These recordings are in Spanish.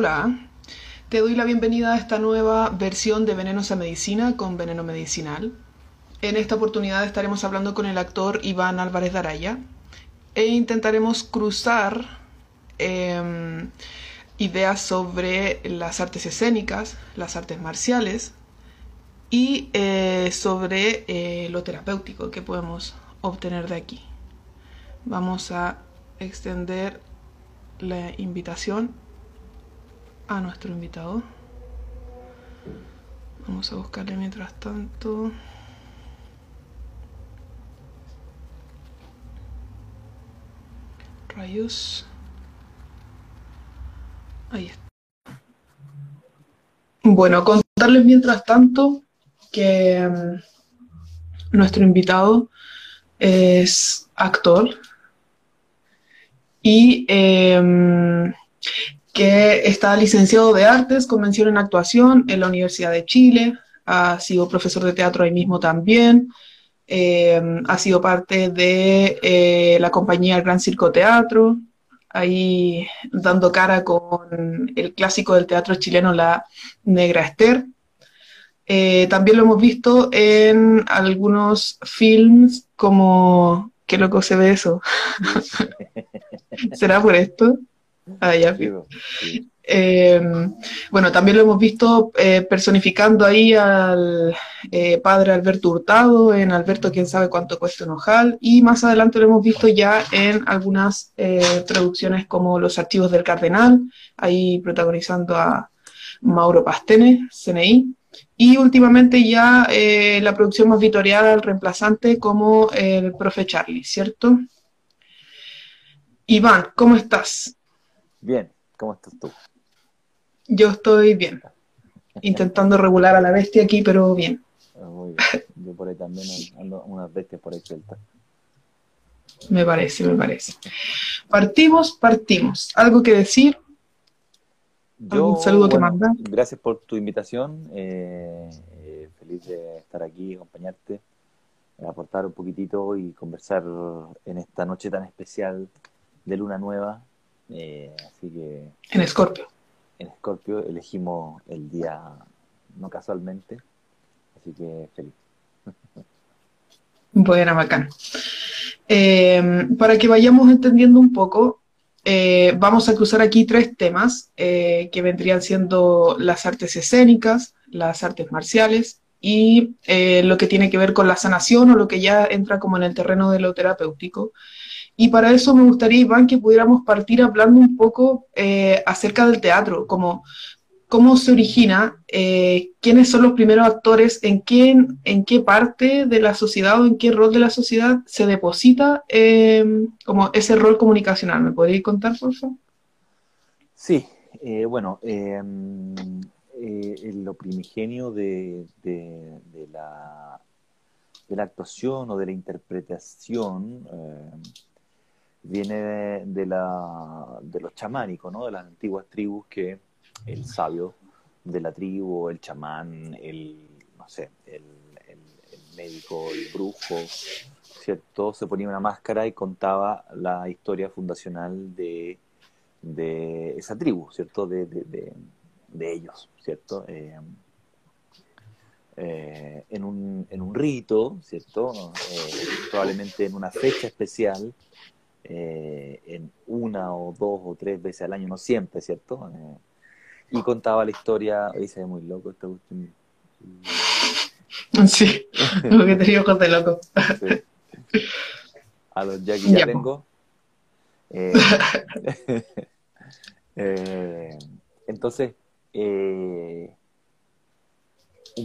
Hola, te doy la bienvenida a esta nueva versión de Venenos a Medicina con Veneno Medicinal. En esta oportunidad estaremos hablando con el actor Iván Álvarez Daraya e intentaremos cruzar em, ideas sobre las artes escénicas, las artes marciales y eh, sobre eh, lo terapéutico que podemos obtener de aquí. Vamos a extender la invitación a nuestro invitado. Vamos a buscarle mientras tanto. Rayos. Ahí está. Bueno, contarles mientras tanto que mm, nuestro invitado es actor y em, que está licenciado de artes con mención en actuación en la Universidad de Chile, ha sido profesor de teatro ahí mismo también, em, ha sido parte de eh, la compañía Gran Circo Teatro, ahí dando cara con el clásico del teatro chileno, La Negra Esther. Eh, también lo hemos visto en algunos films como... ¿Qué loco se ve eso? ¿Será por esto? Ah, ya. Eh, bueno, también lo hemos visto eh, personificando ahí al eh, padre Alberto Hurtado, en Alberto quién sabe cuánto cuesta un ojal, y más adelante lo hemos visto ya en algunas producciones como Los Archivos del Cardenal, ahí protagonizando a Mauro Pastene, CNI, y últimamente ya la producción más vitorial, reemplazante como el profe Charlie, ¿cierto? Iván, ¿cómo estás? Bien, ¿cómo estás tú? Yo estoy bien. Intentando regular a la bestia aquí, pero bien. Ah, muy Yo por ahí también ando unas bestias por ahí sueltas. Me parece, me parece. Partimos, partimos. ¿Algo que decir? un saludo que mandar? Gracias por tu invitación. Eh, eh, feliz de estar aquí, acompañarte, aportar un poquitito y conversar en esta noche tan especial de Luna Nueva eh, así que. En Escorpio. En Escorpio elegimos el día no casualmente, así que feliz. Buena, bacán. Eh, para que vayamos entendiendo un poco, eh, vamos a cruzar aquí tres temas que vendrían siendo las artes escénicas, las artes marciales y lo que tiene que ver con la sanación o lo que ya entra como en el terreno de lo terapéutico. Y para eso me gustaría, Iván, que pudiéramos partir hablando un poco eh, acerca del teatro, como cómo se origina, eh, quiénes son los primeros actores, en qué, en qué parte de la sociedad o en qué rol de la sociedad se deposita em, como ese rol comunicacional. ¿Me podrías contar, por favor? Sí, eh, bueno, em, lo primigenio de, la, de la actuación o de la interpretación em, viene de, la, de los chamánicos, ¿no? de las antiguas tribus que el sabio de la tribu, el chamán, el, no sé, el, médico, el brujo, ¿cierto? Se ponía una máscara y contaba la historia fundacional de, de esa tribu, ¿cierto? De, de, de, ellos, ¿cierto? Eh, eh, en, un, en un rito, ¿cierto? Eh, probablemente en una fecha especial, eh, en una o dos o tres veces al año, no siempre, ¿cierto? Eh, y contaba la historia, ahí se ve muy loco esta cuestión. Sí, lo que te ojos de loco. A los ya que ya, tengo. Eh, entonces, un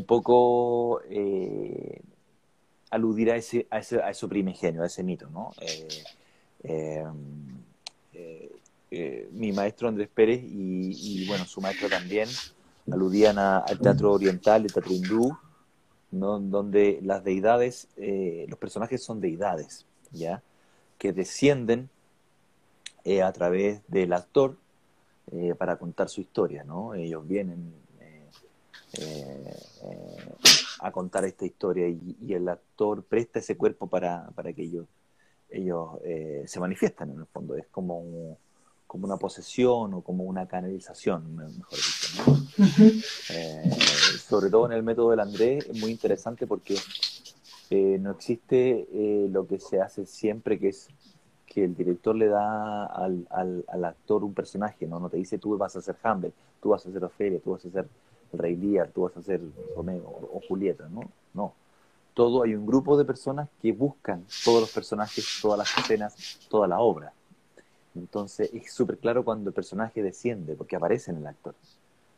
poco aludir a ese, a ese, a eso primigenio, a ese mito, ¿no? Eh, eh, eh, mi maestro Andrés Pérez y, bueno, su maestro también aludían al teatro oriental, el teatro hindú, donde las deidades, los personajes son deidades, ¿ya? Que descienden a través del actor para contar su historia, ¿no? Ellos vienen a contar esta historia y, el actor presta ese cuerpo para, para que ellos ellos eh, se manifiestan en el fondo. Es como, como una posesión o como una canalización, mejor dicho. Eh, sobre todo en el método del Andrés es muy interesante porque eh, no existe eh, lo que se hace siempre, que es que el director le da al, al, actor un personaje, ¿no? No te dice tú vas a ser Hamlet, tú vas a ser Ofelia, tú vas a ser el Rey Lear, tú vas a ser Romeo o, Julieta, ¿no? No. Todo hay un grupo de personas que buscan todos los personajes, todas las escenas, toda la obra. Entonces es súper claro cuando el personaje desciende, porque aparece en el actor.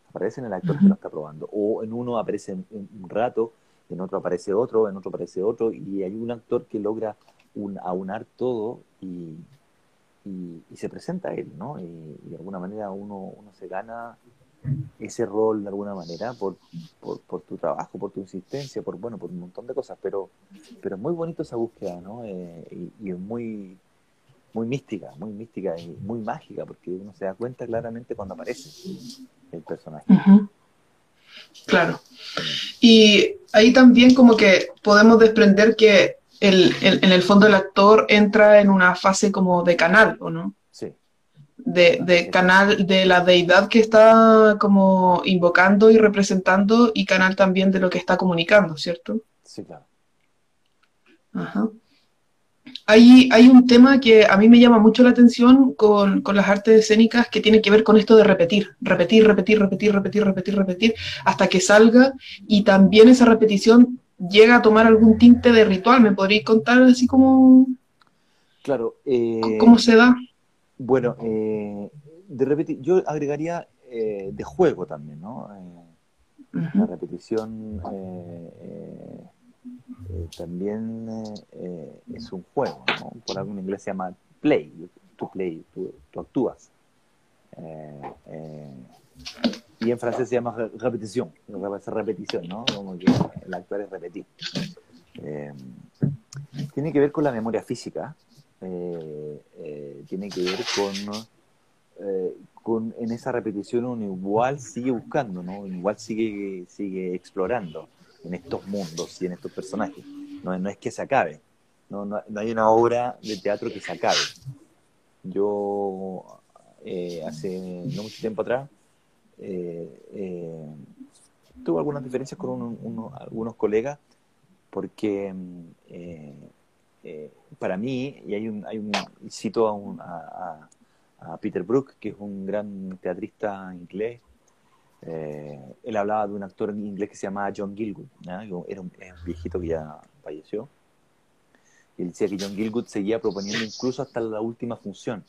Aparece en el actor que lo está probando. O en uno aparece un rato, en otro aparece otro, en otro aparece otro, y hay un actor que logra un, aunar todo y, y, se presenta a él, ¿no? Y, de alguna manera uno, uno se gana ese rol de alguna manera por, por, tu trabajo, por tu insistencia, por bueno, por un montón de cosas, pero, pero es muy bonito esa búsqueda, ¿no? Eh, y, es muy, muy mística, muy mística y muy mágica, porque uno se da cuenta claramente cuando aparece el personaje. Claro. Y ahí también como que podemos desprender que el, en el fondo el actor entra en una fase como de canal, ¿o no? De, de canal de la deidad que está como invocando y representando y canal también de lo que está comunicando, ¿cierto? Sí, claro. Ajá. Hay, hay un tema que a mí me llama mucho la atención con, con, las artes escénicas que tiene que ver con esto de repetir, repetir, repetir, repetir, repetir, repetir, repetir, hasta que salga y también esa repetición llega a tomar algún tinte de ritual. ¿Me podrías contar así como... Claro. Eh, ¿Cómo se da? Bueno, eh, de repetir, yo agregaría eh, de juego también, ¿no? La repetición también es un juego, ¿no? Por algo en inglés se llama play, tú play, tú, tú actúas. Y en francés se llama repetición, repetición, ¿no? Como que el actuar es repetir. Eh, tiene que ver con la memoria física, eh, eh, tiene que ver con, con, en esa repetición uno igual sigue buscando, ¿no? Igual sigue, sigue explorando en estos mundos y en estos personajes. No, no es que se acabe, no, no, hay una obra de teatro que se acabe. Yo hace no mucho tiempo atrás eh, eh, tuve algunas diferencias con algunos colegas porque eh, eh, para mí, y hay un, hay un cito a, a, Peter Brook, que es un gran teatrista inglés, él hablaba de un actor inglés que se llamaba John Gilgood, era un, viejito que ya falleció, y él decía que John Gilgood seguía proponiendo incluso hasta la última función,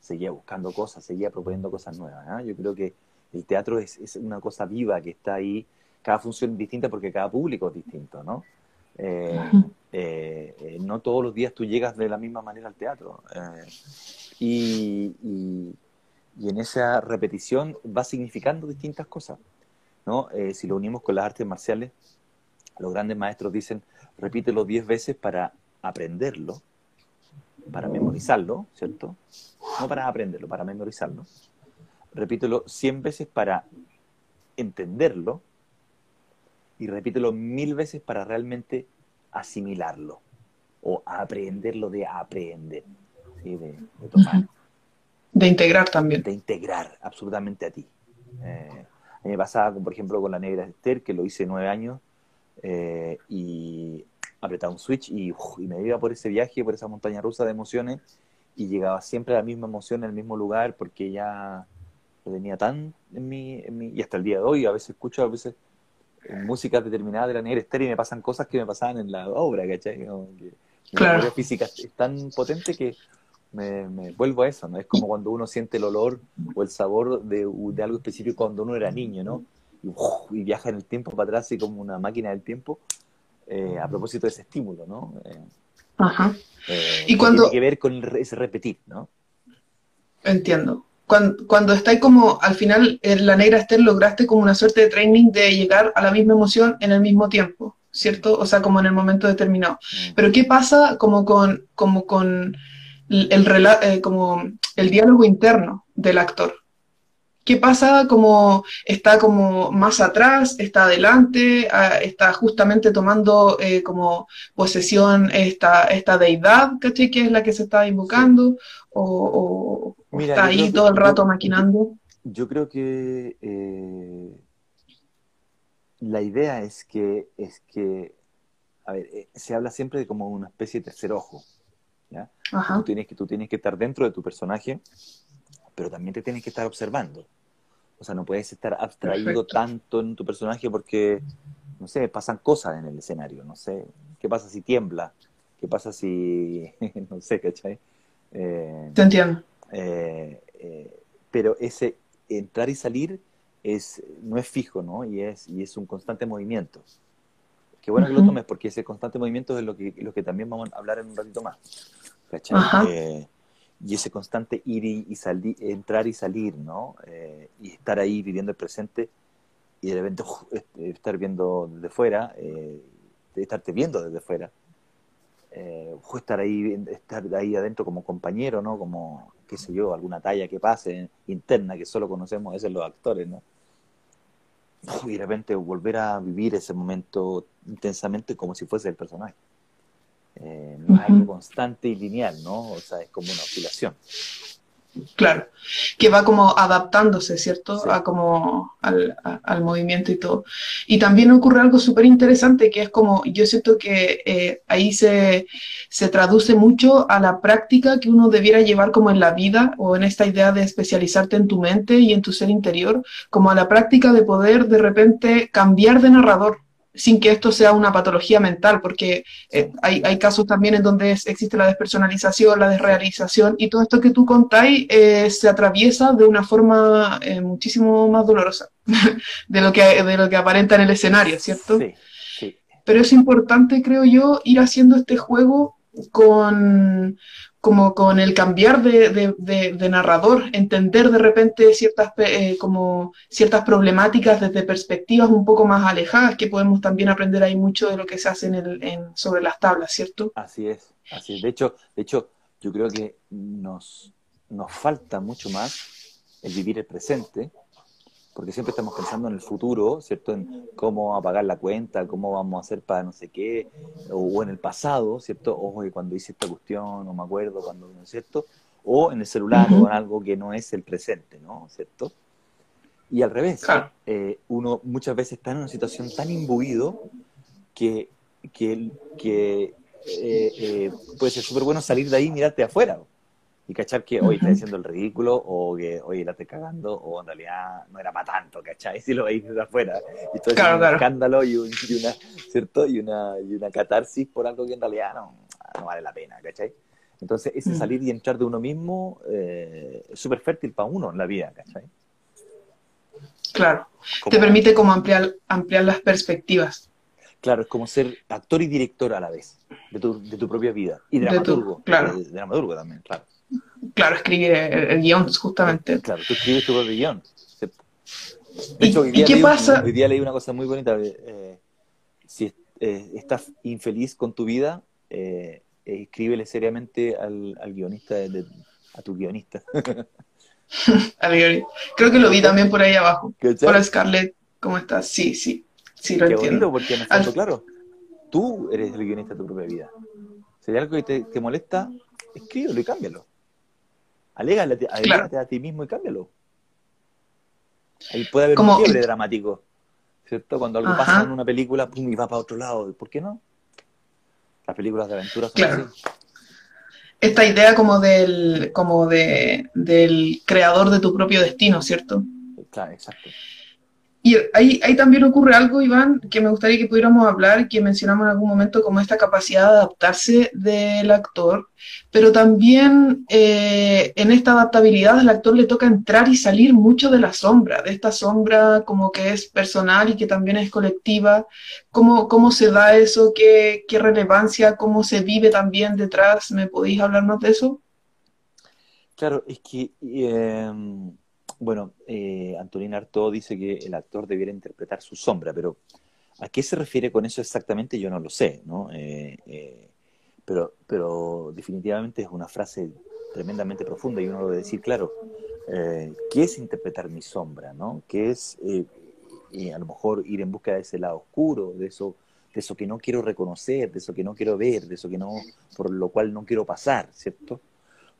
seguía buscando cosas, seguía proponiendo cosas nuevas. Yo creo que el teatro es, es, una cosa viva que está ahí, cada función es distinta porque cada público es distinto, ¿no? Eh, eh, eh, no todos los días tú llegas de la misma manera al teatro. Y, y, en esa repetición va significando distintas cosas, ¿no? si lo unimos con las artes marciales, los grandes maestros dicen, repítelo diez veces para aprenderlo, para memorizarlo, ¿cierto? No para aprenderlo, para memorizarlo repítelo 100 veces para entenderlo y repítelo mil veces para realmente asimilarlo o aprenderlo de aprender, de, tomar. De integrar también. De integrar absolutamente a ti. Eh, a mí me pasaba, por ejemplo, con la negra Esther, que lo hice nueve años, eh, y apretaba un switch y, y, me iba por ese viaje, por esa montaña rusa de emociones, y llegaba siempre a la misma emoción en el mismo lugar, porque ya lo tenía tan en mi, y hasta el día de hoy a veces escucho a veces música determinada de la negra estéreo y me pasan cosas que me pasaban en la obra, ¿cachai? que, La física es tan potente que me, vuelvo a eso, ¿no? Es como cuando uno siente el olor o el sabor de, de algo específico cuando uno era niño, ¿no? Y, viaja en el tiempo para atrás y como una máquina del tiempo eh, a propósito de ese estímulo, ¿no? Eh, Ajá. Eh, y cuando... Tiene que ver con ese repetir, ¿no? Entiendo cuando, cuando estáis como, al final, en la negra Esther lograste como una suerte de training de llegar a la misma emoción en el mismo tiempo, ¿cierto? O sea, como en el momento determinado. Mm. Pero ¿qué pasa como con, como con el, eh, como el diálogo interno del actor? ¿Qué pasa como está como más atrás, está adelante, está justamente tomando eh, como posesión esta, esta deidad, ¿caché? Que es la que se está invocando, o, está ahí todo el rato maquinando. Yo creo que eh, la idea es que, es que, a ver, eh, se habla siempre de como una especie de tercer ojo. ¿ya? Tú, tienes que, tú tienes que estar dentro de tu personaje, pero también te tienes que estar observando. O sea, no puedes estar abstraído tanto en tu personaje porque, no sé, pasan cosas en el escenario. No sé, ¿qué pasa si tiembla? ¿Qué pasa si, no sé, ¿cachai? Eh, te entiendo. Eh, eh, pero ese entrar y salir es, no es fijo, ¿no? Y es, y es un constante movimiento. Qué bueno que lo tomes porque ese constante movimiento es lo que, lo que también vamos a hablar en un ratito más. ¿Cachai? y ese constante ir y, salir, entrar y salir, ¿no? Eh, y estar ahí viviendo el presente y de repente estar viendo desde fuera, eh, estarte viendo desde fuera, eh, estar ahí, estar ahí adentro como compañero, ¿no? Como, qué sé yo, alguna talla que pase interna que solo conocemos es los actores, ¿no? Y de repente volver a vivir ese momento intensamente como si fuese el personaje. Eh, no es algo constante y lineal, ¿no? O sea, es como una oscilación. Claro, que va como adaptándose, ¿cierto? A como al, al, movimiento y todo. Y también ocurre algo súper interesante que es como, yo siento que eh, ahí se, se traduce mucho a la práctica que uno debiera llevar como en la vida o en esta idea de especializarte en tu mente y en tu ser interior, como a la práctica de poder de repente cambiar de narrador, sin que esto sea una patología mental, porque eh, hay, hay, casos también en donde existe la despersonalización, la desrealización, y todo esto que tú contáis eh, se atraviesa de una forma eh, muchísimo más dolorosa de, lo que, de lo que aparenta en el escenario, ¿cierto? Sí, sí. Pero es importante, creo yo, ir haciendo este juego con, como con el cambiar de, narrador, entender de repente ciertas, eh, como ciertas problemáticas desde perspectivas un poco más alejadas, que podemos también aprender ahí mucho de lo que se hace en el, en, sobre las tablas, ¿cierto? Así es, así es. De hecho, de hecho yo creo que nos, nos falta mucho más el vivir el presente, porque siempre estamos pensando en el futuro, ¿cierto? En cómo apagar la cuenta, cómo vamos a hacer para no sé qué, o, en el pasado, ¿cierto? Ojo, que cuando hice esta cuestión, no me acuerdo cuando, ¿no es cierto? O en el celular o en algo que no es el presente, ¿no? ¿Cierto? Y al revés, eh, uno muchas veces está en una situación tan imbuido que, que, que eh, eh, puede ser súper bueno salir de ahí y mirarte afuera y cachar que hoy está diciendo el ridículo o que hoy la estoy cagando o en realidad no era para tanto, ¿cachai? Si lo veis desde afuera. Y todo es un escándalo y, una, ¿cierto? Y una, y una catarsis por algo que en realidad no, no vale la pena, ¿cachai? Entonces, ese mm. salir y entrar de uno mismo eh, es súper fértil para uno en la vida, ¿cachai? Claro, te permite como ampliar, ampliar las perspectivas. Claro, es como ser actor y director a la vez de tu, de tu propia vida. Y dramaturgo. claro. De, dramaturgo también, claro. Claro, escribir el, guion, justamente. Claro, tú escribes tu propio guion. De hecho, ¿Y, qué pasa? hoy día leí una cosa muy bonita. Eh, si eh, estás infeliz con tu vida, eh, escríbele seriamente al, guionista, a tu guionista. Creo que lo vi también por ahí abajo. Hola Scarlett, ¿cómo estás? Sí, sí, sí lo Qué entiendo. Porque en el fondo, claro, tú eres el guionista de tu propia vida. Si hay algo que te, te molesta, escríbelo y cámbialo. Alégale, a ti mismo y cámbialo. Ahí puede haber un quiebre dramático, ¿cierto? Cuando algo pasa en una película, pum, y va para otro lado. ¿Por qué no? Las películas de aventuras son claro. Esta idea como del, como de, del creador de tu propio destino, ¿cierto? Claro, exacto. Y ahí, ahí, también ocurre algo, Iván, que me gustaría que pudiéramos hablar, que mencionamos en algún momento, como esta capacidad de adaptarse del actor, pero también eh, en esta adaptabilidad al actor le toca entrar y salir mucho de la sombra, de esta sombra como que es personal y que también es colectiva. ¿Cómo, cómo se da eso? ¿Qué, ¿Qué relevancia? ¿Cómo se vive también detrás? ¿Me podéis hablarnos de eso? Claro, es que... Eh bueno, eh, Antolín Artaud dice que el actor debiera interpretar su sombra, pero ¿a qué se refiere con eso exactamente? Yo no lo sé, ¿no? Eh, eh, pero, pero definitivamente es una frase tremendamente profunda y uno lo debe decir, claro, eh, ¿qué es interpretar mi sombra, ¿no? ¿Qué es a lo mejor ir en busca de ese lado oscuro, de eso, de eso que no quiero reconocer, de eso que no quiero ver, de eso que no, por lo cual no quiero pasar, ¿cierto?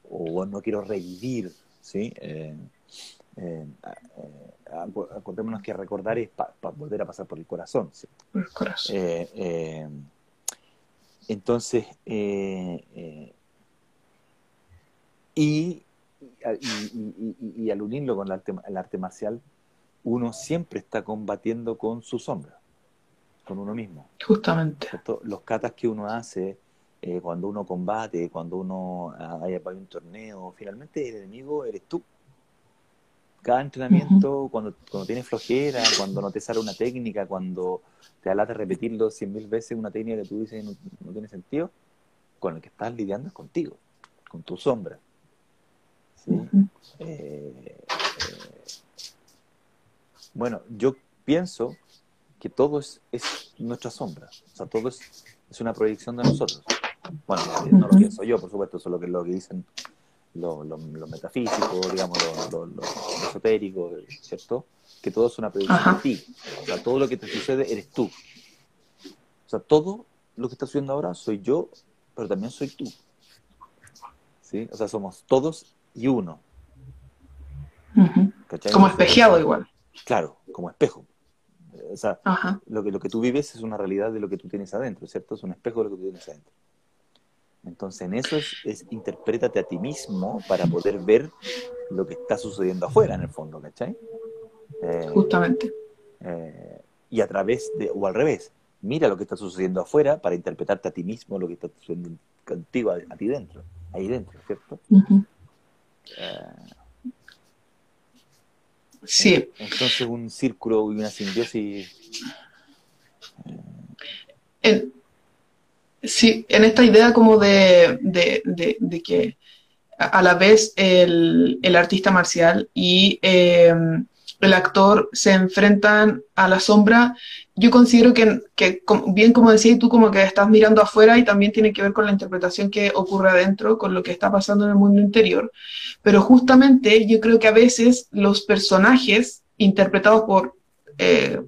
O no quiero revivir, ¿sí? Eh, eh, acordémonos que recordar es para volver a pasar por el corazón. ¿sí? El corazón. entonces, y, y, y, al unirlo con el arte, el arte marcial, uno siempre está combatiendo con su sombra, con uno mismo. Justamente. Los katas que uno hace, eh, cuando uno combate, cuando uno hay, un torneo, finalmente el enemigo eres tú. Cada entrenamiento, cuando, cuando tienes flojera, cuando no te sale una técnica, cuando te alata repetirlo cien mil veces una técnica que tú dices no, no tiene sentido, con el que estás lidiando es contigo, con tu sombra. Eh, eh, bueno, yo pienso que todo es, nuestra sombra, o sea, todo es, una proyección de nosotros. Bueno, no lo pienso yo, por supuesto, eso es lo que, lo que dicen los lo, metafísicos, digamos, lo, esotérico, ¿cierto? Que todo es una proyección de ti. O sea, todo lo que te sucede eres tú. O sea, todo lo que está sucediendo ahora soy yo, pero también soy tú. ¿Sí? O sea, somos todos y uno. Como espejeado igual. Claro, como espejo. O sea, lo que, lo que tú vives es una realidad de lo que tú tienes adentro, ¿cierto? Es un espejo de lo que tú tienes adentro. Entonces, en eso es, es interprétate a ti mismo para poder ver lo que está sucediendo afuera, en el fondo, ¿cachai? Eh, Justamente. Eh, y a través de, o al revés, mira lo que está sucediendo afuera para interpretarte a ti mismo lo que está sucediendo contigo, a, ti dentro, ahí dentro, ¿cierto? sí. Entonces un círculo y una simbiosis. Sí, en esta idea como de, de, que a la vez el, artista marcial y em, el actor se enfrentan a la sombra, yo considero que, bien como decías tú, como que estás mirando afuera y también tiene que ver con la interpretación que ocurre adentro, con lo que está pasando en el mundo interior, pero justamente yo creo que a veces los personajes interpretados por, eh,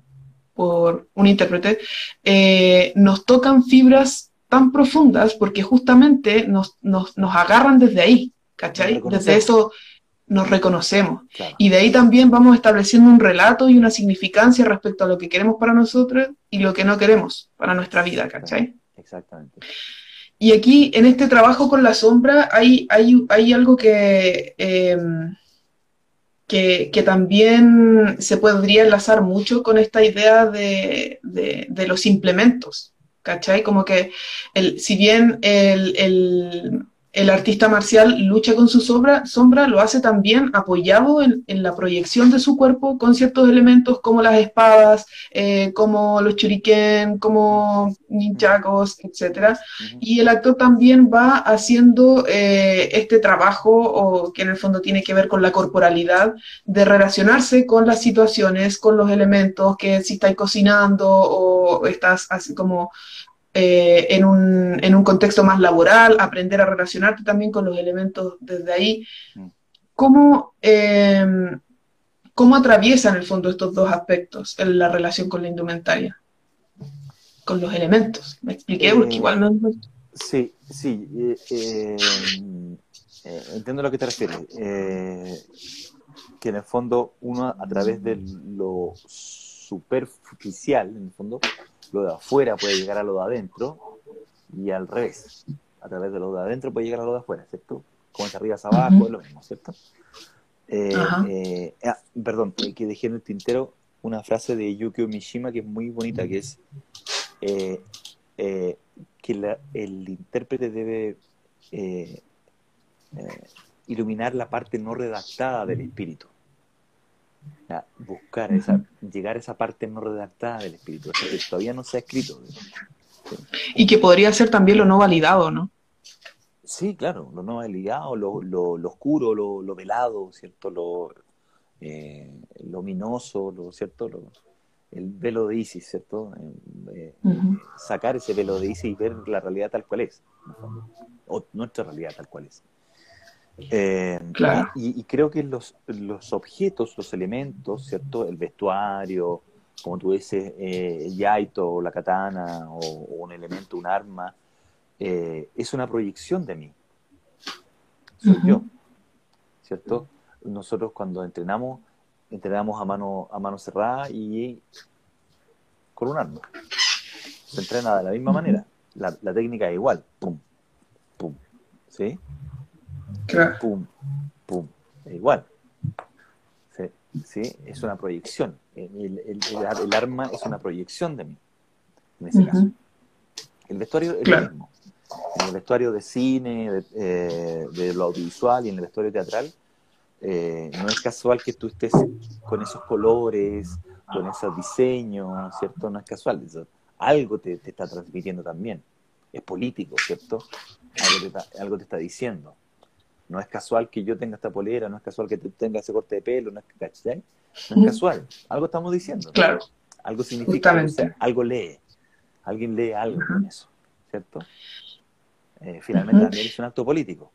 por un intérprete eh, nos tocan fibras tan profundas porque justamente nos, nos, nos agarran desde ahí, ¿cachai? Desde eso nos reconocemos. Y de ahí también vamos estableciendo un relato y una significancia respecto a lo que queremos para nosotros y lo que no queremos para nuestra vida, ¿cachai? Exactamente. Y aquí, en este trabajo con la sombra, hay, hay, hay algo que, em, que, que, también se podría enlazar mucho con esta idea de, de, los implementos, ¿cachai? Como que, el, si bien el, el el artista marcial lucha con su sombra, sombra lo hace también apoyado en, la proyección de su cuerpo con ciertos elementos como las espadas, eh, como los churiken, como ninjagos, etc. Y el actor también va haciendo eh, este trabajo, o, que en el fondo tiene que ver con la corporalidad, de relacionarse con las situaciones, con los elementos, que si estáis cocinando o estás así como eh, en, un, en, un, contexto más laboral, aprender a relacionarte también con los elementos desde ahí. Mm. ¿Cómo, em, ¿Cómo atraviesan en el fondo estos dos aspectos en la relación con la indumentaria? Con los elementos. ¿Me expliqué? Porque eh, igual no... Sí, sí. Eh, entiendo a lo que te refieres. que en el fondo uno a través de lo superficial, en el fondo, lo de afuera puede llegar a lo de adentro y al revés. A través de lo de adentro puede llegar a lo de afuera, ¿cierto? Como es arriba hacia abajo, es lo mismo, ¿cierto? Eh, eh, ah, perdón, que dejé en el tintero una frase de Yukio Mishima que es muy bonita, que es eh, que el intérprete debe iluminar la parte no redactada del espíritu buscar esa, llegar a esa parte no redactada del espíritu, que todavía no se ha escrito. Y que podría ser también lo no validado, ¿no? Sí, claro, lo no validado, lo, lo, oscuro, lo, velado, ¿cierto? Lo, eh, ominoso, lo, ¿cierto? el velo de Isis, ¿cierto? Eh, eh, sacar ese velo de Isis y ver la realidad tal cual es, o nuestra realidad tal cual es. Eh, y, creo que los, los, objetos, los elementos, ¿cierto? El vestuario, como tú dices, eh, el yaito o la katana o, un elemento, un arma, eh, es una proyección de mí. Soy yo, ¿cierto? nosotros cuando entrenamos, entrenamos a mano, a mano cerrada y con un arma. Se entrena de la misma manera. La, técnica es igual. Pum, pum. ¿Sí? Pum, pum. Es igual. ¿Sí? Es una proyección. El, el, arma es una proyección de mí, en ese caso. El vestuario es lo mismo. En el vestuario de cine, de, eh, de, lo audiovisual y en el vestuario teatral, eh, no es casual que tú estés con esos colores, con esos diseños, ¿cierto? No es casual. algo te, está transmitiendo también. Es político, ¿cierto? Algo te, está, algo te está diciendo. No es casual que yo tenga esta polera, no es casual que tú tengas ese corte de pelo, no es, ¿cachai? No es casual. Algo estamos diciendo. Claro. Algo significa, algo lee. Alguien lee algo con eso, ¿cierto? Eh, finalmente también es un acto político.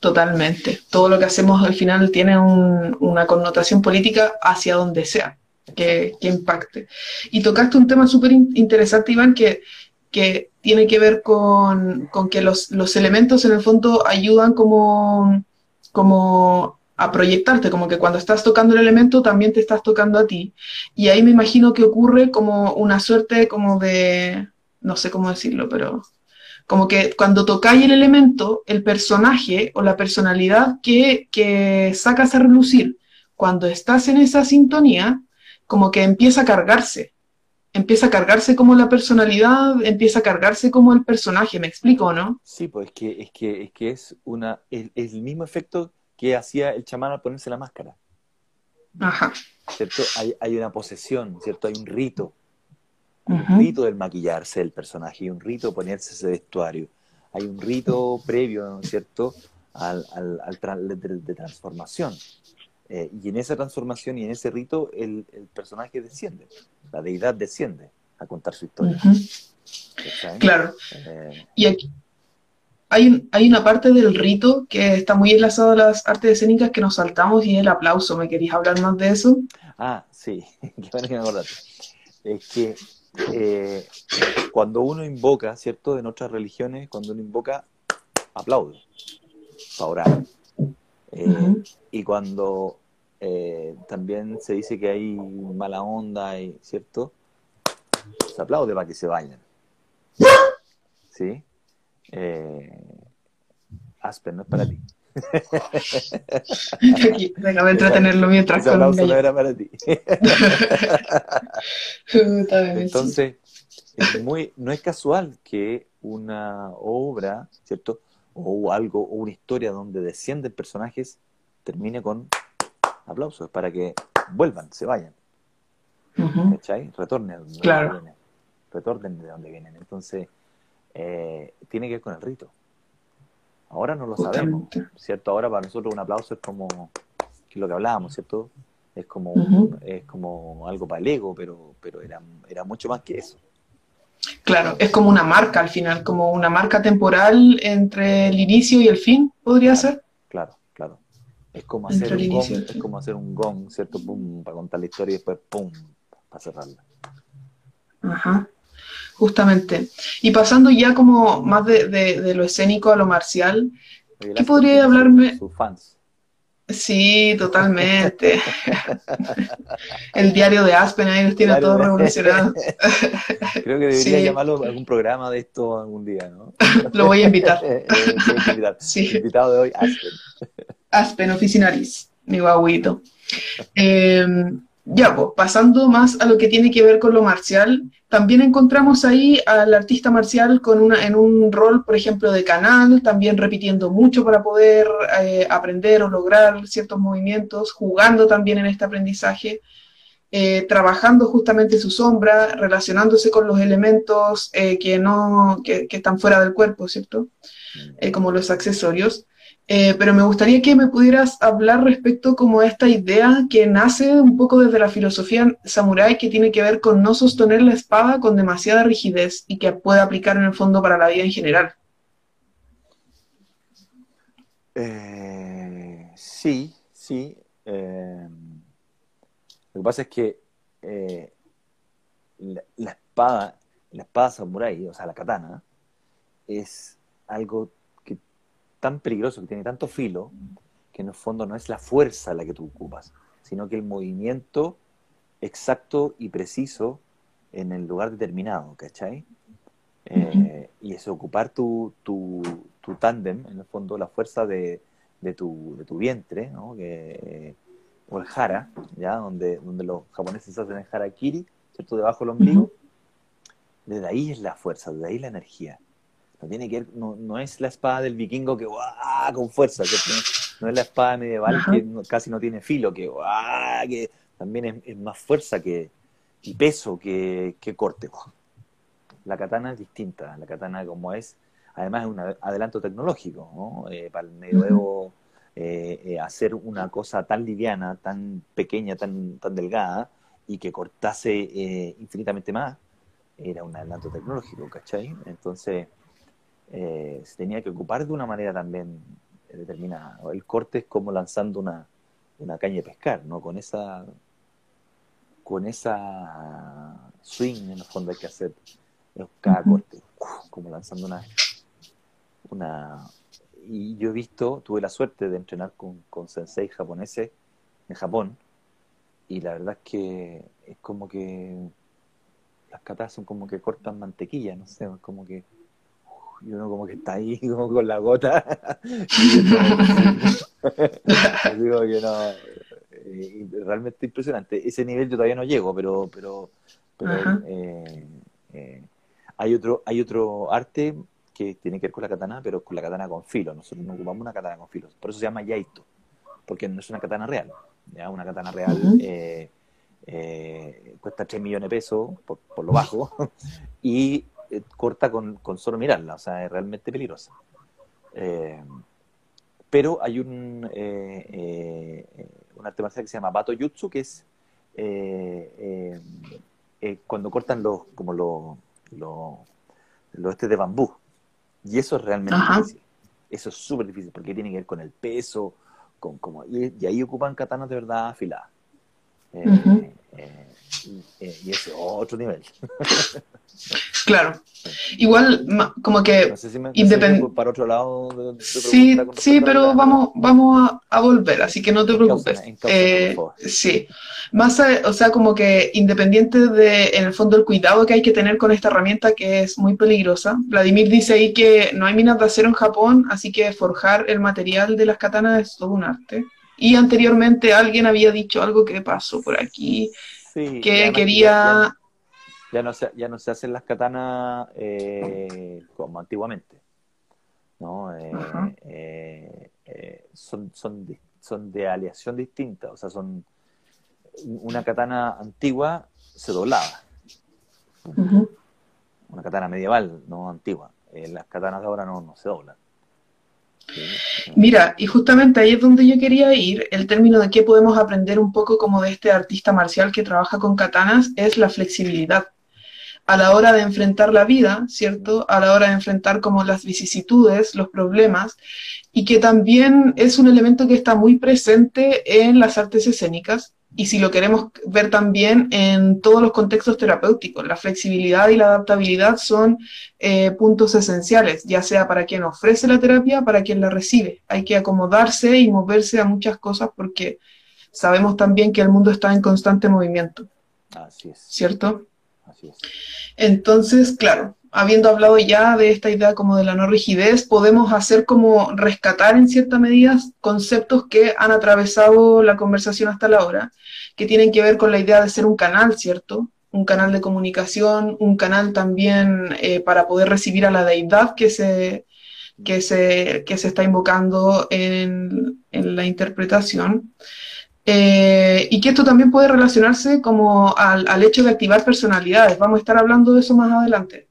Totalmente. Todo lo que hacemos al final tiene una connotación política hacia donde sea que, impacte. Y tocaste un tema súper interesante, Iván, que, que tiene que ver con, que los, elementos en el fondo ayudan como, como a proyectarte, como que cuando estás tocando el elemento también te estás tocando a ti. Y ahí me imagino que ocurre como una suerte como de, no sé cómo decirlo, pero como que cuando tocáis el elemento, el personaje o la personalidad que, que sacas a relucir cuando estás en esa sintonía, como que empieza a cargarse. Empieza a cargarse como la personalidad, empieza a cargarse como el personaje, ¿me explico, no? Sí, pues es que es, que, es, que es, una, es, el mismo efecto que hacía el chamán al ponerse la máscara. Ajá. ¿Cierto? Hay, hay una posesión, ¿cierto? Hay un rito un rito del maquillarse del personaje, hay un rito de ponerse ese vestuario, hay un rito previo, ¿no es cierto?, al, al, de, transformación. Eh, y en esa transformación y en ese rito el, personaje desciende, la deidad desciende a contar su historia. Claro. Eh, y aquí hay, hay una parte del rito que está muy enlazado a las artes escénicas que nos saltamos y es el aplauso. ¿Me querías hablar más de eso? Ah, sí, qué bueno que me acordaste. Es que eh, cuando uno invoca, ¿cierto? En otras religiones, cuando uno invoca, aplaude para orar. Eh, y cuando eh, también se dice que hay mala onda, ¿cierto? Se aplaude para que se vayan. ¿Sí? Aspen, no es para ti. déjame entretenerlo mientras Ese aplauso no era para ti. Entonces, es muy, no es casual que una obra, ¿cierto? O algo, o una historia donde descienden personajes termine con aplausos para que vuelvan, se vayan. ¿Cachai? Retornen de claro. donde vienen. Retornen de donde vienen. Entonces, eh, tiene que ver con el rito. Ahora no lo sabemos, ¿cierto? Ahora para nosotros un aplauso es como lo que hablábamos, ¿cierto? Es como, es como algo para el ego, pero, pero era, era mucho más que eso. Claro, es como una marca al final, como una marca temporal entre el inicio y el fin, podría ser. Claro, claro. Es como hacer un gong, es como hacer un gong, ¿cierto? Pum, para contar la historia y después pum, para cerrarla. Ajá justamente. Y pasando ya como más de, lo escénico a lo marcial, ¿qué podría hablarme? Sus fans. Sí, totalmente. el diario de Aspen ahí los tiene todos revolucionados. Creo que debería llamarlo algún programa de esto algún día, ¿no? Lo voy a invitar. Eh, sí. invitado de hoy, Aspen. Aspen Oficinaris, mi guaguito. Eh, ya, pues, pasando más a lo que tiene que ver con lo marcial, también encontramos ahí al artista marcial con una, en un rol, por ejemplo, de canal, también repitiendo mucho para poder eh, aprender o lograr ciertos movimientos, jugando también en este aprendizaje, eh, trabajando justamente su sombra, relacionándose con los elementos eh, que, no, que, que, están fuera del cuerpo, ¿cierto? como los accesorios. Eh, pero me gustaría que me pudieras hablar respecto como a esta idea que nace un poco desde la filosofía samurái que tiene que ver con no sostener la espada con demasiada rigidez y que puede aplicar en el fondo para la vida en general. Eh, sí, sí. Eh, lo que pasa es que la, la, espada, la espada samurái, o sea, la katana, es algo tan peligroso, que tiene tanto filo, que en el fondo no es la fuerza la que tú ocupas, sino que el movimiento exacto y preciso en el lugar determinado, ¿cachai? Eh, y es ocupar tu, tu, tu tándem, en el fondo, la fuerza de, de, tu, de tu vientre, ¿no? Que, o el hara, ¿ya? Donde, donde los japoneses hacen el harakiri, ¿cierto? Debajo del ombligo. Desde ahí es la fuerza, desde ahí la energía. No, tiene que no, no es la espada del vikingo que con fuerza, no es la espada medieval que casi no tiene filo, que, que también es, más fuerza que, y peso que, que corte. La katana es distinta, la katana como es, además es un adelanto tecnológico, ¿no? Eh, para el medioevo eh, eh, hacer una cosa tan liviana, tan pequeña, tan, tan delgada y que cortase infinitamente más, era un adelanto tecnológico, ¿cachai? Entonces se tenía que ocupar de una manera también determinada. El corte es como lanzando una, una caña de pescar, ¿no? Con esa con esa swing en el fondo hay que hacer cada corte, como lanzando una, una... Y yo he visto, tuve la suerte de entrenar con, con sensei japoneses en Japón, y la verdad es que es como que las catas son como que cortan mantequilla, no sé, es como que y uno como que está ahí como con la gota digo que no eh, realmente impresionante. Ese nivel yo todavía no llego, pero, pero, eh, eh, hay otro, hay otro arte que tiene que ver con la katana, pero con la katana con filo. Nosotros no ocupamos una katana con filo. Por eso se llama yaito, porque no es una katana real. ¿ya? Una katana real cuesta 3 millones de pesos por, lo bajo y corta con, con, solo mirarla, o sea, es realmente peligrosa. pero hay un un arte marcial que se llama Bato Jutsu, que es eh, eh, eh, cuando cortan los, como los, los, este de bambú. Y eso es realmente difícil. Eso es súper difícil porque tiene que ver con el peso, con como, y, ahí ocupan katanas de verdad afiladas. Eh, y ese otro nivel. claro. Igual, como que independiente. para otro lado. sí, sí, pero vamos, vamos a, volver, así que no te preocupes. Eh, sí. Más, o sea, como que independiente de, en el fondo, el cuidado que hay que tener con esta herramienta que es muy peligrosa. Vladimir dice ahí que no hay minas de acero en Japón, así que forjar el material de las katanas es todo un arte. Y anteriormente alguien había dicho algo que pasó por aquí que quería... Ya, no se, ya no se hacen las katanas eh, como antiguamente. ¿no? Eh, eh, son, son, de, son de aleación distinta, o sea, son una katana antigua se doblaba. Una katana medieval, no antigua. las katanas de ahora no, no se doblan. Mira, y justamente ahí es donde yo quería ir, el término de qué podemos aprender un poco como de este artista marcial que trabaja con katanas es la flexibilidad. A la hora de enfrentar la vida, ¿cierto? A la hora de enfrentar como las vicisitudes, los problemas, y que también es un elemento que está muy presente en las artes escénicas, y si lo queremos ver también en todos los contextos terapéuticos. La flexibilidad y la adaptabilidad son eh, puntos esenciales, ya sea para quien ofrece la terapia, para quien la recibe. Hay que acomodarse y moverse a muchas cosas porque sabemos también que el mundo está en constante movimiento. Así es. ¿Cierto? Entonces, claro, habiendo hablado ya de esta idea como de la no rigidez, podemos hacer como rescatar en cierta medida conceptos que han atravesado la conversación hasta la hora, que tienen que ver con la idea de ser un canal, ¿cierto? Un canal de comunicación, un canal también eh, para poder recibir a la deidad que se, que se, que se está invocando en la interpretación. Eh, y que esto también puede relacionarse como al, al hecho de activar personalidades. Vamos a estar hablando de eso más adelante.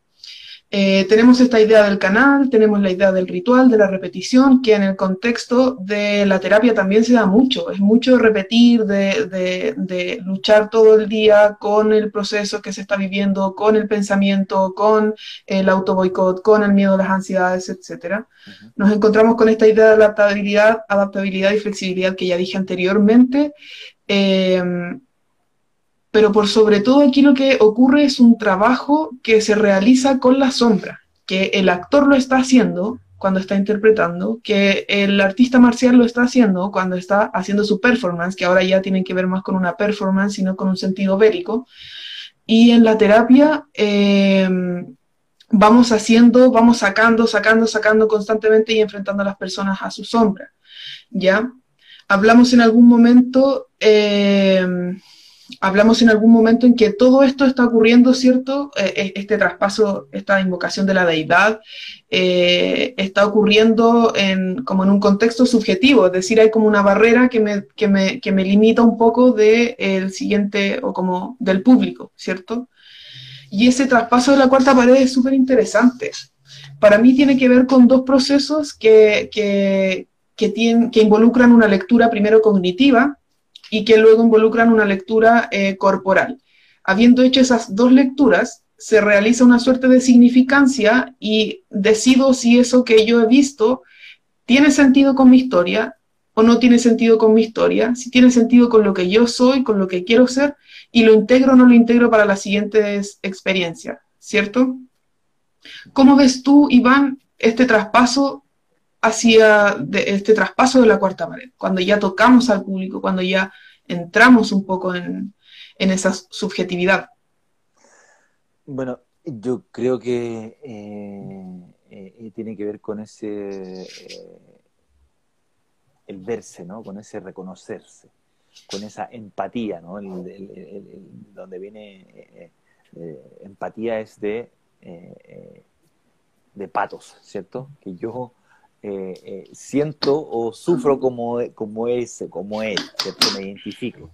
Eh, tenemos esta idea del canal, tenemos la idea del ritual, de la repetición, que en el contexto de la terapia también se da mucho. Es mucho repetir, de, luchar todo el día con el proceso que se está viviendo, con el pensamiento, con el autoboicot, con el miedo, las ansiedades, etc. Nos encontramos con esta idea de adaptabilidad, adaptabilidad y flexibilidad que ya dije anteriormente. Eh, pero por sobre todo aquí lo que ocurre es un trabajo que se realiza con la sombra, que el actor lo está haciendo, cuando está interpretando, que el artista marcial lo está haciendo cuando está haciendo su performance, que ahora ya tienen que ver más con una performance, sino con un sentido bélico. Y en la terapia eh, vamos haciendo, vamos sacando, sacando, sacando constantemente y enfrentando a las personas a su sombra. ¿Ya? Hablamos en algún momento eh, hablamos en algún momento en que todo esto está ocurriendo, ¿cierto? Eh, eh, este traspaso, esta invocación de la deidad, eh, está ocurriendo en, como en un contexto subjetivo, es decir, hay como una barrera que me, que me, que me limita un poco del de, siguiente o como del público, ¿cierto? Y ese traspaso de la cuarta pared es súper interesante. Para mí tiene que ver con dos procesos que, que, que, tienen, que involucran una lectura primero cognitiva, y que luego involucran una lectura eh, corporal. Habiendo hecho esas dos lecturas, se realiza una suerte de significancia y decido si eso que yo he visto tiene sentido con mi historia o no tiene sentido con mi historia, si tiene sentido con lo que yo soy, con lo que quiero ser, y lo integro o no lo integro para las siguientes experiencias, ¿cierto? ¿Cómo ves tú, Iván, este traspaso hacia este traspaso de la cuarta pared, cuando ya tocamos al público, cuando ya entramos un poco en, esa subjetividad. Bueno, yo creo que eh, eh, tiene que ver con ese, eh, el verse, ¿no? Con ese reconocerse, con esa empatía, ¿no? donde viene empatía es de, de patos, ¿cierto? Que yo eh, eh, siento o sufro como, como ese, como él, ¿cierto? Me identifico.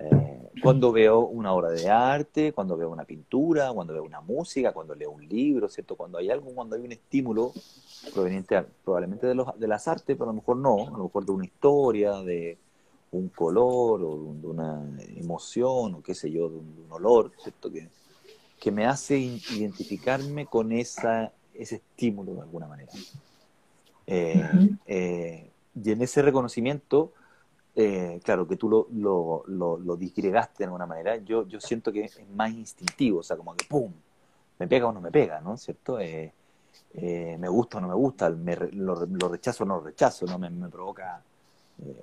Eh, cuando veo una obra de arte, cuando veo una pintura, cuando veo una música, cuando leo un libro, ¿cierto? Cuando hay algo, cuando hay un estímulo proveniente probablemente de, los, de las artes, pero a lo mejor no, a lo mejor de una historia, de un color o de una emoción o qué sé yo, de un, olor, ¿cierto? Que, que me hace identificarme con esa, ese estímulo de alguna manera. Eh, eh, y en ese reconocimiento, eh, claro, que tú lo, lo, lo, disgregaste de alguna manera, yo, yo siento que es más instintivo, o sea, como que ¡pum! Me pega o no me pega, ¿no? ¿Cierto? me gusta o no me gusta, me, lo, rechazo o no lo rechazo, ¿no? Me, me provoca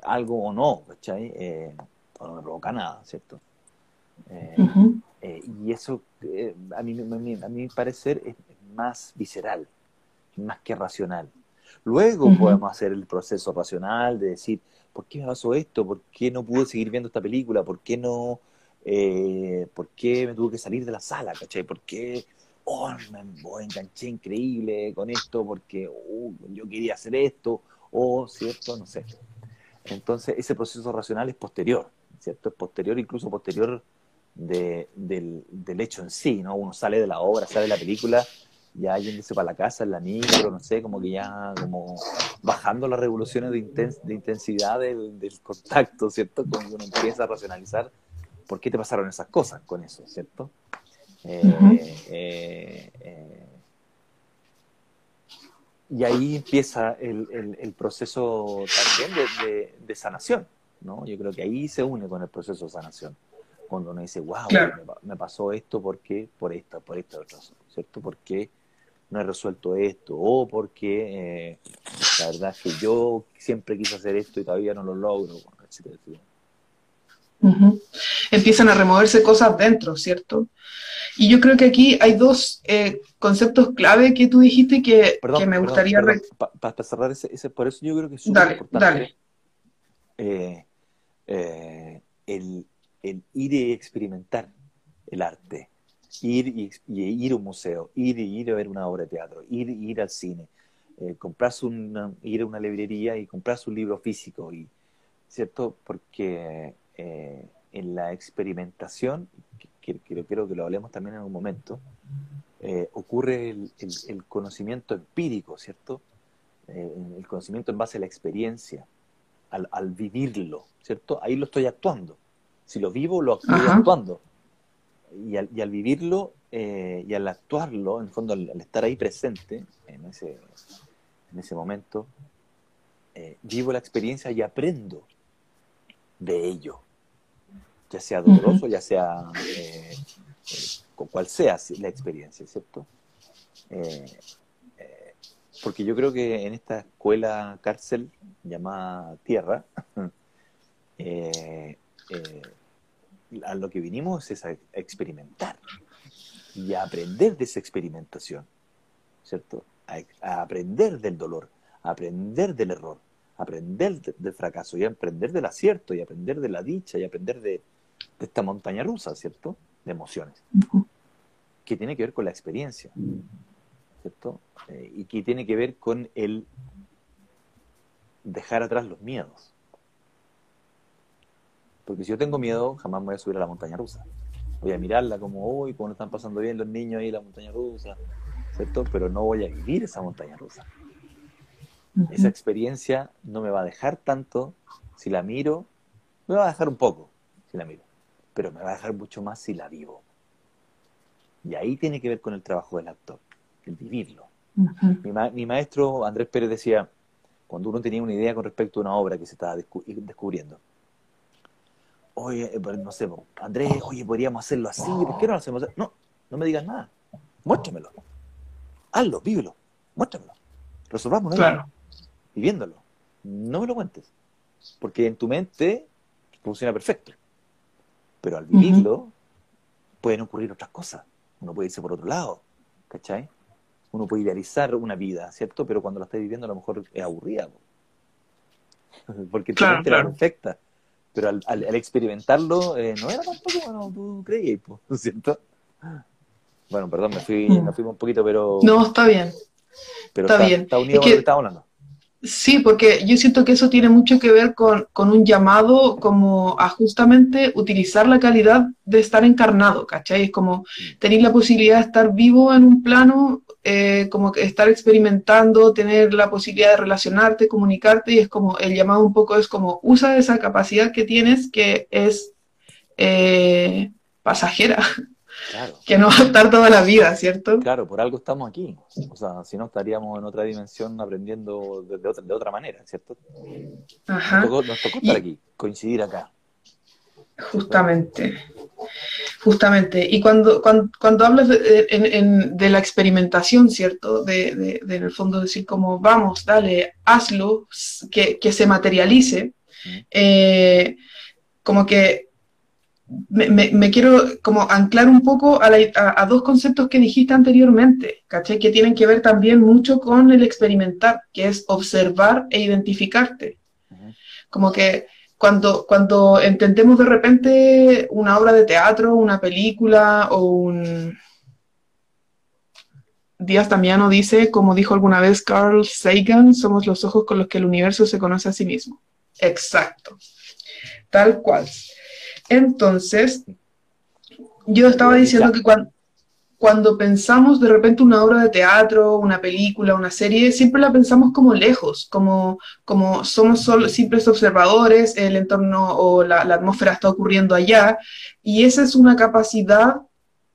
algo o no, ¿cachai? o no me provoca nada, ¿cierto? y eso, a, mí, a, mí, a mi parecer, es más visceral, más que racional. Luego podemos hacer el proceso racional de decir, ¿por qué me pasó esto? ¿Por qué no pude seguir viendo esta película? ¿Por qué no? Eh, ¿Por qué me tuve que salir de la sala? ¿Cachai? ¿Por qué? Oh, me, enganché increíble con esto porque uh, yo quería hacer esto, o, ¿cierto? No sé. Entonces, ese proceso racional es posterior, ¿cierto? Es posterior, incluso posterior del, del, hecho en sí, ¿no? Uno sale de la obra, sale de la película ya yéndose para la casa, en la micro, no sé, como que ya como bajando las revoluciones de, de intensidad del, contacto, ¿cierto? Cuando uno empieza a racionalizar por qué te pasaron esas cosas con eso, ¿cierto? Eh, eh, eh, y ahí empieza el, el, proceso también de, de, sanación, ¿no? Yo creo que ahí se une con el proceso de sanación. Cuando uno dice, wow, me, pasó esto, ¿por qué? Por esto, por esto, ¿cierto? Porque no he resuelto esto, o porque eh, la verdad es que yo siempre quise hacer esto y todavía no lo logro, Empiezan a removerse cosas dentro, ¿cierto? Y yo creo que aquí hay dos eh, conceptos clave que tú dijiste que, que me gustaría... Para cerrar ese, por eso yo creo que es súper importante eh, el, el ir y experimentar el arte ir y, ir a un museo, ir y ir a ver una obra de teatro, ir ir al cine, eh, comprarse una, ir a una librería y comprarse un libro físico, y, ¿cierto? Porque eh, en la experimentación, que, creo que lo hablemos también en algún momento, eh, ocurre el, el, conocimiento empírico, ¿cierto? el conocimiento en base a la experiencia, al, al, vivirlo, ¿cierto? Ahí lo estoy actuando. Si lo vivo, lo estoy actuando y al, vivirlo eh, y al actuarlo, en el fondo al, estar ahí presente en ese, en ese momento, eh, vivo la experiencia y aprendo de ello, ya sea doloroso, ya sea eh, con cual sea la experiencia, ¿cierto? porque yo creo que en esta escuela cárcel llamada Tierra, a lo que vinimos es a experimentar y a aprender de esa experimentación, ¿cierto? A, aprender del dolor, a aprender del error, a aprender del fracaso y a aprender del acierto y a aprender de la dicha y a aprender de, esta montaña rusa, ¿cierto? De emociones, que tiene que ver con la experiencia, ¿cierto? Eh, y que tiene que ver con el dejar atrás los miedos. Porque si yo tengo miedo, jamás me voy a subir a la montaña rusa. Voy a mirarla como, uy, cómo están pasando bien los niños ahí en la montaña rusa, ¿cierto? Pero no voy a vivir esa montaña rusa. Esa experiencia no me va a dejar tanto si la miro, me va a dejar un poco si la miro, pero me va a dejar mucho más si la vivo. Y ahí tiene que ver con el trabajo del actor, el vivirlo. mi, maestro Andrés Pérez decía, cuando uno tenía una idea con respecto a una obra que se estaba descubriendo, oye, eh, no sé, Andrés, oye, podríamos hacerlo así, ¿por qué no lo hacemos así? No, no me digas nada, muéstramelo, hazlo, vívelo, muéstramelo, resolvámoslo, claro. viviéndolo, no me lo cuentes, porque en tu mente funciona perfecto, pero al vivirlo pueden ocurrir otras cosas, uno puede irse por otro lado, ¿cachai? Uno puede idealizar una vida, ¿cierto? Pero cuando la estás viviendo a lo mejor es aburrida, porque tu mente era perfecta pero al, experimentarlo eh, no era tampoco como tú creías, ¿no es cierto? Bueno, perdón, me fui, me fui un poquito, pero... No, está bien. Pero está, bien. Está unido lo que hablando. Sí, porque yo siento que eso tiene mucho que ver con, con, un llamado como a justamente utilizar la calidad de estar encarnado, ¿cachai? Es como tener la posibilidad de estar vivo en un plano eh, como estar experimentando, tener la posibilidad de relacionarte, comunicarte, y es como el llamado un poco es como usa esa capacidad que tienes que es eh, pasajera, que no va a estar toda la vida, ¿cierto? Claro, por algo estamos aquí, o sea, si no estaríamos en otra dimensión aprendiendo de, otra, de otra manera, ¿cierto? Ajá. Nos tocó, estar aquí, coincidir acá. Justamente. Justamente. Y cuando, cuando, hablas de, la experimentación, ¿cierto? De, en el fondo decir como, vamos, dale, hazlo, que, se materialice, eh, como que me, quiero como anclar un poco a, dos conceptos que dijiste anteriormente, ¿caché? Que tienen que ver también mucho con el experimentar, que es observar e identificarte. Como que cuando, cuando entendemos de repente una obra de teatro, una película o un... Díaz Damiano dice, como dijo alguna vez Carl Sagan, somos los ojos con los que el universo se conoce a sí mismo. Exacto. Tal cual. Entonces, yo estaba diciendo que cuando, cuando pensamos de repente una obra de teatro, una película, una serie, siempre la pensamos como lejos, como, como somos solo, simples observadores, el entorno o la, atmósfera está ocurriendo allá, y esa es una capacidad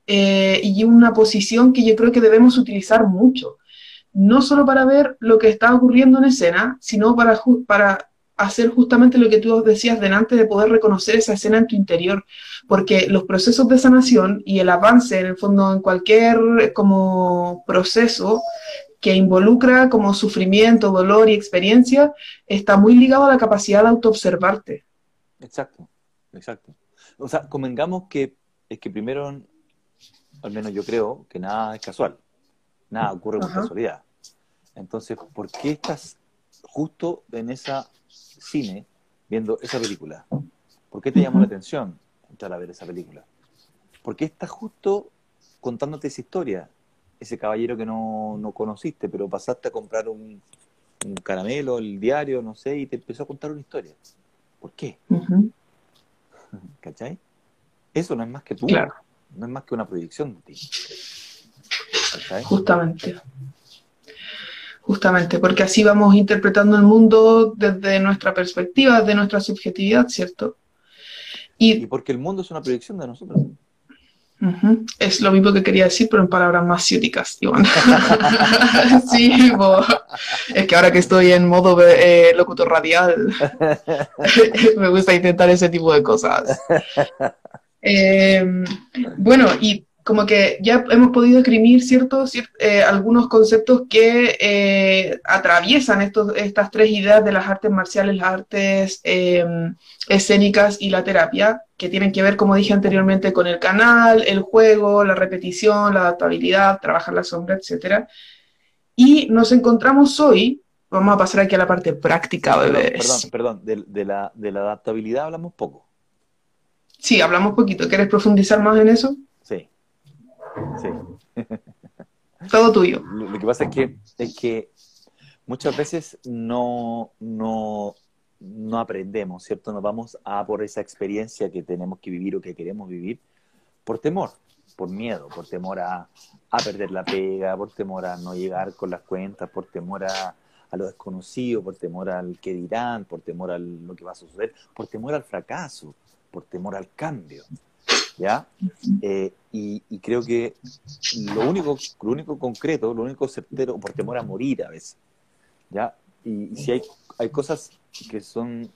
eh, y una posición que yo creo que debemos utilizar mucho, no solo para ver lo que está ocurriendo en escena, sino para, para hacer justamente lo que tú decías delante de poder reconocer esa escena en tu interior, porque los procesos de sanación y el avance en el fondo en cualquier como proceso que involucra como sufrimiento, dolor y experiencia, está muy ligado a la capacidad de autoobservarte. Exacto, exacto. O sea, convengamos que es que primero, al menos yo creo, que nada es casual, nada ocurre por casualidad. Entonces, ¿por qué estás justo en esa cine viendo esa película? ¿Por qué te llamó la atención entrar a ver esa película? ¿Por qué estás justo contándote esa historia? Ese caballero que no, conociste, pero pasaste a comprar un, caramelo, el diario, no sé, y te empezó a contar una historia. ¿Por qué? ¿Cachai? Eso no es más que tú. No es más que una proyección de ti. Justamente justamente, porque así vamos interpretando el mundo desde nuestra perspectiva, desde nuestra subjetividad, ¿cierto? Y, porque el mundo es una proyección de nosotros. Es lo mismo que quería decir, pero en palabras más ciúticas, Iván. sí, es que ahora que estoy en modo eh, locutor radial, me gusta intentar ese tipo de cosas. Em, bueno, y como que ya hemos podido escribir ciertos, eh, algunos conceptos que eh, atraviesan estos, estas tres ideas de las artes marciales, las artes em, escénicas y la terapia, que tienen que ver, como dije anteriormente, con el canal, el juego, la repetición, la adaptabilidad, trabajar la sombra, etc. Y nos encontramos hoy, vamos a pasar aquí a la parte práctica, bebés. Perdón, perdón, de, la, de la adaptabilidad hablamos poco. Sí, hablamos poquito. ¿Quieres profundizar más en eso? Sí. Todo tuyo. Lo, que pasa es que, es que muchas veces no, no, no aprendemos, ¿cierto? Nos vamos a por esa experiencia que tenemos que vivir o que queremos vivir por temor, por miedo, por temor a, a perder la pega, por temor a no llegar con las cuentas, por temor a, a lo desconocido, por temor al que dirán, por temor a lo que va a suceder, por temor al fracaso, por temor al cambio. ¿Ya? Eh, y, creo que lo único, lo único concreto, lo único certero, por temor a morir a veces, ¿ya? Y, si hay, hay cosas que son,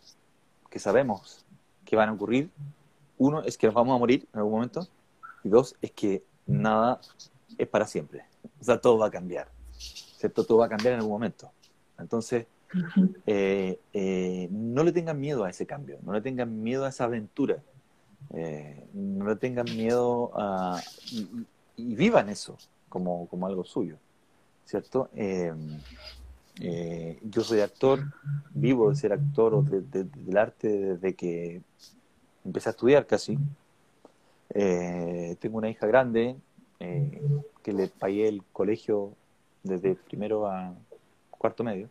que sabemos que van a ocurrir, uno es que nos vamos a morir en algún momento, y dos es que nada es para siempre, o sea, todo va a cambiar, ¿cierto? Todo va a cambiar en algún momento. Entonces, eh, eh, no le tengan miedo a ese cambio, no le tengan miedo a esa aventura, eh, no le tengan miedo a, y, vivan eso como, como, algo suyo, ¿cierto? Eh, eh, yo soy actor, vivo de ser actor o del arte desde que empecé a estudiar casi. tengo una hija grande que le pagué el colegio desde primero a cuarto medio.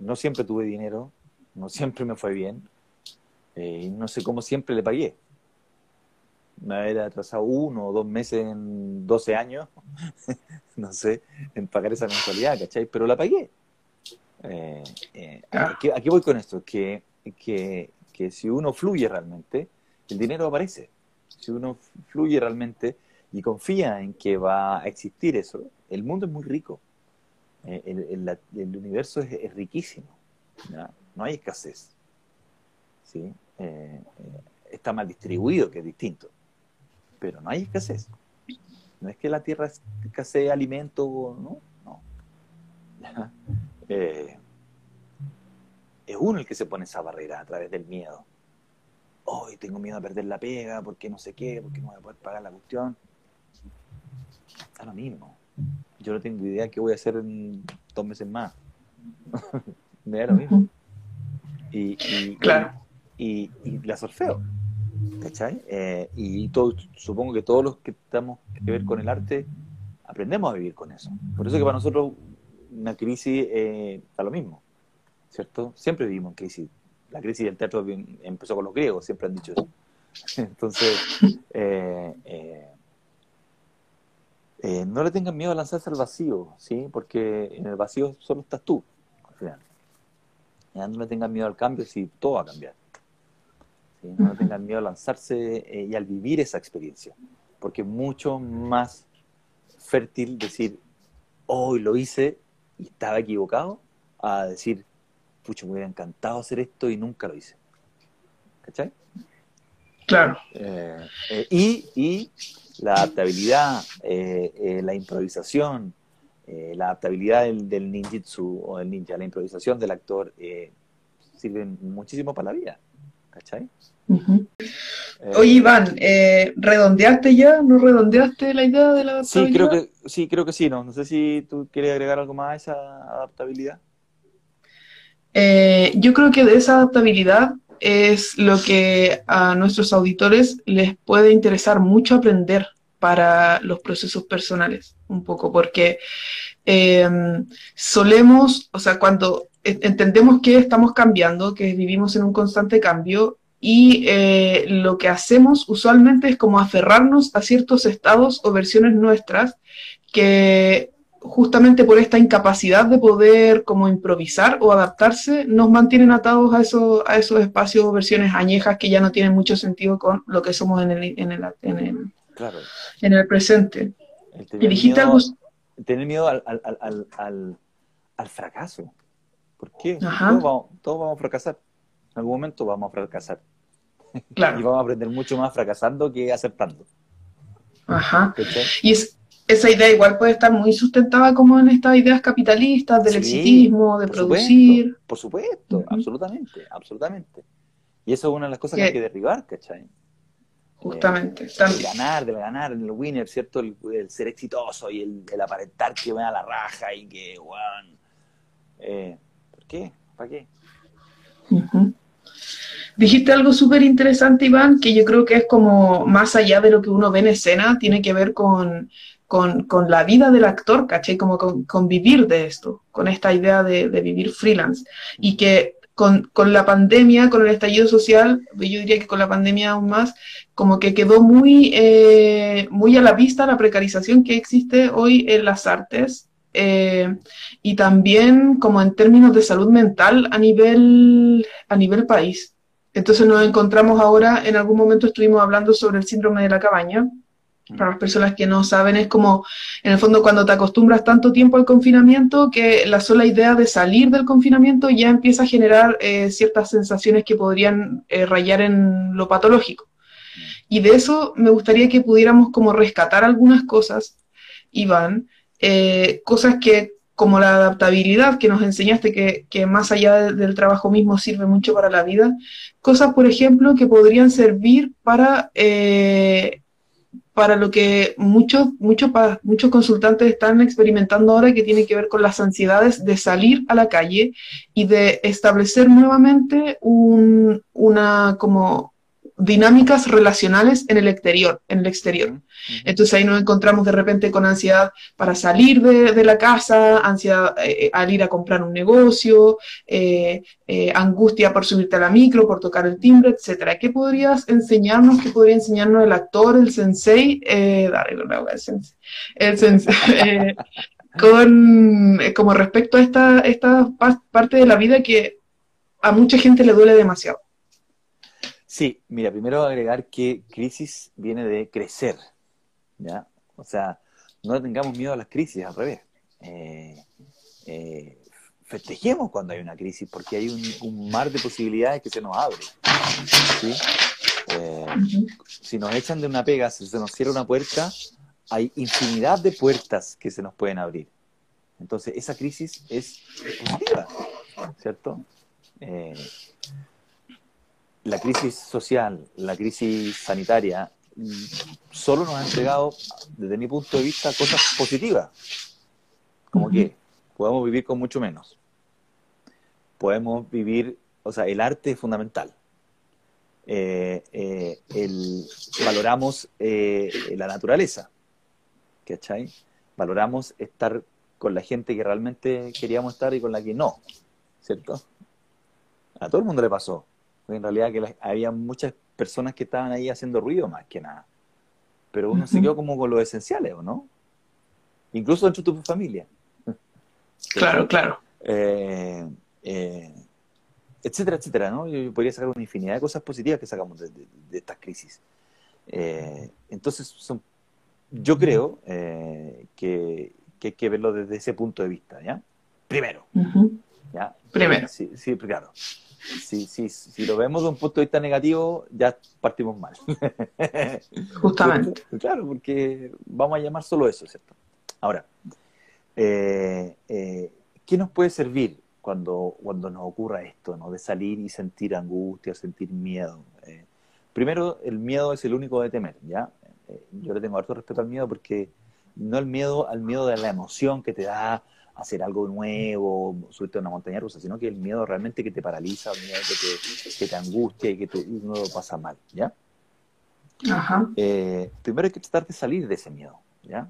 no siempre tuve dinero, no siempre me fue bien, eh, no sé cómo siempre le pagué. Me había atrasado uno o dos meses en 12 años, no sé, en pagar esa mensualidad, ¿cachai? Pero la pagué. Eh, eh, aquí, voy con esto, que, que, que si uno fluye realmente, el dinero aparece. Si uno fluye realmente y confía en que va a existir eso, el mundo es muy rico. el, el, universo es, riquísimo. No hay escasez. ¿Sí? Eh, eh, está mal distribuido, que es distinto. Pero no hay escasez. No es que la tierra escasee alimento, no, no. Eh, es uno el que se pone esa barrera a través del miedo. Hoy tengo miedo a perder la pega, porque no sé qué, porque no voy a poder pagar la cuestión. Está lo mismo. Yo no tengo idea qué voy a hacer en dos meses más. Me lo mismo. Y, claro y, la solfeo. ¿Cachai? Eh, y todo, supongo que todos los que estamos que ver con el arte aprendemos a vivir con eso. Por eso que para nosotros una crisis eh, está lo mismo, ¿cierto? Siempre vivimos en crisis. La crisis del teatro empezó con los griegos, siempre han dicho eso. Entonces, eh, eh, no le tengan miedo a lanzarse al vacío, ¿sí? Porque en el vacío solo estás tú, al final. no le tengan miedo al cambio si todo va a cambiar no tengan miedo a lanzarse eh, y al vivir esa experiencia, porque es mucho más fértil decir, hoy lo hice y estaba equivocado, a decir, pucha, me hubiera encantado hacer esto y nunca lo hice. ¿Cachai? Claro. Eh, eh, y, y, la adaptabilidad, la improvisación, la adaptabilidad del, del, ninjitsu o del ninja, la improvisación del actor, sirven muchísimo para la vida. ¿Cachai? Eh, Oye, Iván, eh, ¿redondeaste ya? ¿No redondeaste la idea de la adaptabilidad? Sí, creo que sí, creo que sí, ¿no? No sé si tú quieres agregar algo más a esa adaptabilidad. Eh, yo creo que de esa adaptabilidad es lo que a nuestros auditores les puede interesar mucho aprender para los procesos personales, un poco, porque solemos, o sea, cuando entendemos que estamos cambiando, que vivimos en un constante cambio, y eh, lo que hacemos usualmente es como aferrarnos a ciertos estados o versiones nuestras que justamente por esta incapacidad de poder como improvisar o adaptarse, nos mantienen atados a, eso, a esos espacios o versiones añejas que ya no tienen mucho sentido con lo que somos en el, en el, en el, en el presente. Y dijiste algo... Tener miedo al, al, al, al, fracaso. ¿Por qué? Todos todos vamos a fracasar. En algún momento vamos a fracasar. y vamos a aprender mucho más fracasando que aceptando. Ajá. Y es, esa idea igual puede estar muy sustentada como en estas ideas capitalistas del exitismo, de producir. por supuesto, absolutamente, absolutamente. Y eso es una de las cosas que hay que derribar, ¿cachai? Justamente. Eh, ganar, del ganar, el winner, ¿cierto? El, ser exitoso y el, aparentar que me da la raja y que, bueno, eh, ¿Por qué? ¿Para qué? Dijiste algo súper interesante, Iván, que yo creo que es como más allá de lo que uno ve en escena, tiene que ver con, la vida del actor, ¿caché? Como con, vivir de esto, con esta idea de, vivir freelance. Y que con, la pandemia, con el estallido social, yo diría que con la pandemia aún más, como que quedó muy, eh, muy a la vista la precarización que existe hoy en las artes eh, y también como en términos de salud mental a nivel, a nivel país. Entonces nos encontramos ahora, en algún momento estuvimos hablando sobre el síndrome de la cabaña. Para las personas que no saben, es como, en el fondo, cuando te acostumbras tanto tiempo al confinamiento que la sola idea de salir del confinamiento ya empieza a generar eh, ciertas sensaciones que podrían eh, rayar en lo patológico. Y de eso me gustaría que pudiéramos como rescatar algunas cosas, Iván, eh, cosas que como la adaptabilidad que nos enseñaste, que, más allá del trabajo mismo sirve mucho para la vida, cosas, por ejemplo, que podrían servir para, eh, para lo que muchos, muchos, muchos consultantes están experimentando ahora, que tiene que ver con las ansiedades de salir a la calle y de establecer nuevamente un, una como dinámicas relacionales en el exterior, en el exterior. Entonces ahí nos encontramos de repente con ansiedad para salir de, la casa, ansiedad eh, al ir a comprar un negocio, eh, eh, angustia por subirte a la micro, por tocar el timbre, etcétera. ¿Qué podrías enseñarnos? ¿Qué podría enseñarnos el actor, el sensei? dale, el sensei. El sensei con, como respecto a esta, esta parte de la vida que a mucha gente le duele demasiado. Sí, mira, primero agregar que crisis viene de crecer, ¿ya? O sea, no tengamos miedo a las crisis, al revés. Eh, eh, festejemos cuando hay una crisis, porque hay un, mar de posibilidades que se nos abre. Eh, si nos echan de una pega, si se nos cierra una puerta, hay infinidad de puertas que se nos pueden abrir. Entonces, esa crisis es positiva, ¿cierto? La crisis social, la crisis sanitaria, solo nos ha entregado, desde mi punto de vista, cosas positivas. Como que podemos vivir con mucho menos. Podemos vivir, o sea, el arte es fundamental. Eh, eh, valoramos eh, la naturaleza, ¿cachai? Valoramos estar con la gente que realmente queríamos estar y con la que no, ¿cierto? A todo el mundo le pasó en realidad que había muchas personas que estaban ahí haciendo ruido más que nada. Pero uno se quedó como con los esenciales, ¿o no? Incluso dentro de tu familia. Claro, claro. Eh, eh, etcétera, etcétera, ¿no? Yo podría sacar una infinidad de cosas positivas que sacamos de, estas crisis. Eh, entonces, son, yo creo que, hay que verlo desde ese punto de vista, ¿ya? Primero. ¿Ya? Primero. Sí, sí, claro si, si, si lo vemos de un punto de vista negativo, ya partimos mal. Justamente. claro, porque vamos a llamar solo eso, ¿cierto? Ahora, eh, eh, ¿qué nos puede servir cuando, cuando nos ocurra esto, ¿no? de salir y sentir angustia, sentir miedo? Eh, primero, el miedo es el único de temer, ¿ya? yo le tengo harto respeto al miedo porque no el miedo al miedo de la emoción que te da hacer algo nuevo, subirte a una montaña rusa, sino que el miedo realmente que te paraliza, el miedo que te, angustia y que te, uno lo pasa mal, ¿ya? Ajá. Eh, primero hay que tratar de salir de ese miedo, ¿ya?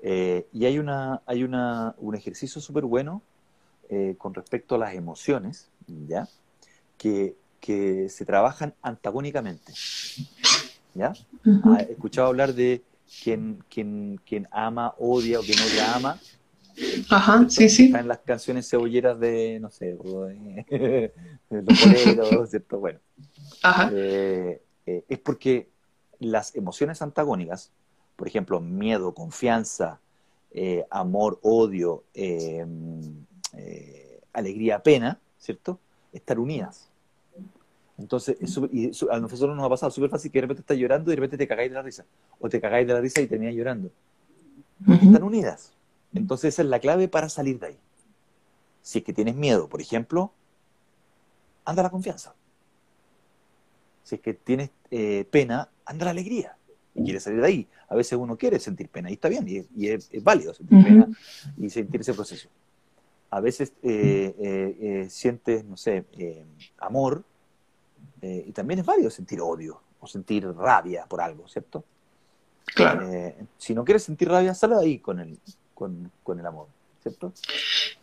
Eh, y hay, una, hay una, un ejercicio súper bueno eh, con respecto a las emociones, ¿ya? Que, que se trabajan antagónicamente, ¿ya? ¿Has escuchado hablar de quien, quien, quien ama, odia o quien odia ama? Ajá, sí, sí. Están las canciones cebolleras de, no sé, de, los boleros, ¿cierto? Bueno. Ajá. Eh, eh, es porque las emociones antagónicas, por ejemplo, miedo, confianza, eh, amor, odio, alegría, pena, ¿cierto? Estar unidas. Entonces, y a nosotros nos ha pasado súper fácil que de repente estás llorando y de repente te cagáis de la risa. O te cagáis de la risa y terminas llorando. Están unidas. Entonces, esa es la clave para salir de ahí. Si es que tienes miedo, por ejemplo, anda la confianza. Si es que tienes eh, pena, anda la alegría. Y quieres salir de ahí. A veces uno quiere sentir pena y está bien, y, es, válido sentir pena y sentir ese proceso. A veces eh, eh, sientes, no sé, amor, y también es válido sentir odio o sentir rabia por algo, ¿cierto? Claro. si no quieres sentir rabia, sale de ahí con el, con, con el amor, ¿cierto?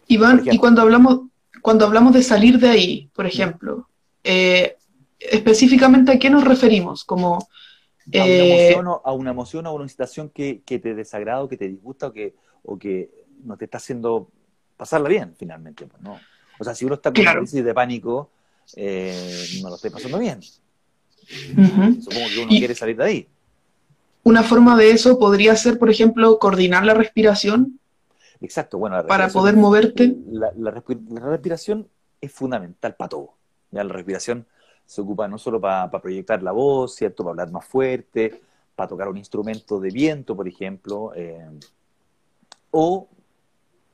Iván, y cuando hablamos, cuando hablamos de salir de ahí, por ejemplo, eh, específicamente a qué nos referimos, como... a, una eh, emoción, o, a una emoción o una situación que, que, te desagrada o que te disgusta o que, o que no te está haciendo pasarla bien, finalmente. Pues, ¿no? O sea, si uno está con una crisis de pánico, eh, no lo está pasando bien. Supongo que uno quiere salir de ahí. Una forma de eso podría ser, por ejemplo, coordinar la respiración. Exacto, bueno. para poder moverte. La, respiración es fundamental para todo. ¿ya? La respiración se ocupa no solo para proyectar la voz, ¿cierto? Para hablar más fuerte, para tocar un instrumento de viento, por ejemplo, eh, o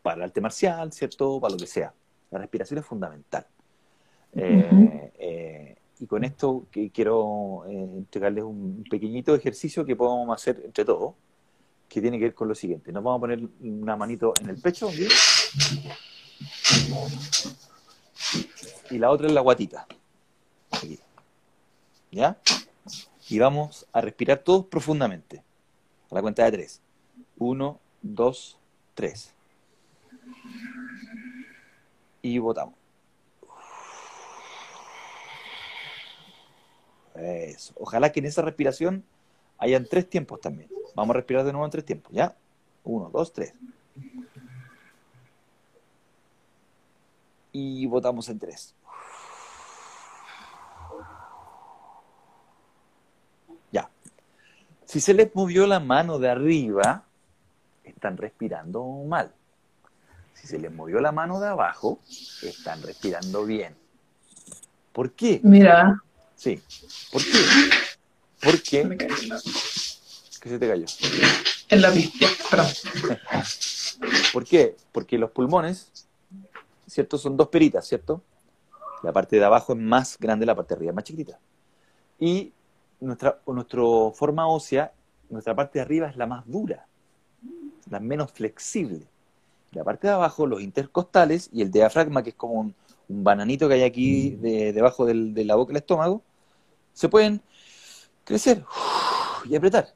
para el arte marcial, ¿cierto? Para lo que sea. La respiración es fundamental. Eh, y con esto que quiero eh, entregarles un pequeñito ejercicio que podemos hacer entre todos, que tiene que ver con lo siguiente. Nos vamos a poner una manito en el pecho y la otra en la guatita. ¿Ya? Y vamos a respirar todos profundamente. A la cuenta de tres. Uno, dos, tres. Y votamos. Eso. Ojalá que en esa respiración hayan tres tiempos también. Vamos a respirar de nuevo en tres tiempos, ¿ya? Uno, dos, tres. Y votamos en tres. Ya. Si se les movió la mano de arriba, están respirando mal. Si se les movió la mano de abajo, están respirando bien. ¿Por qué? Mira. Sí. ¿Por qué? Porque. ¿Qué se te cayó? En la pista, perdón. ¿Por qué? Porque los pulmones, ¿cierto? Son dos peritas, ¿cierto? La parte de abajo es más grande, la parte de arriba es más chiquitita. Y nuestra, nuestra forma ósea, nuestra parte de arriba es la más dura, la menos flexible. La parte de abajo, los intercostales y el diafragma, que es como un, un bananito que hay aquí debajo de la boca del estómago, se pueden crecer y apretar.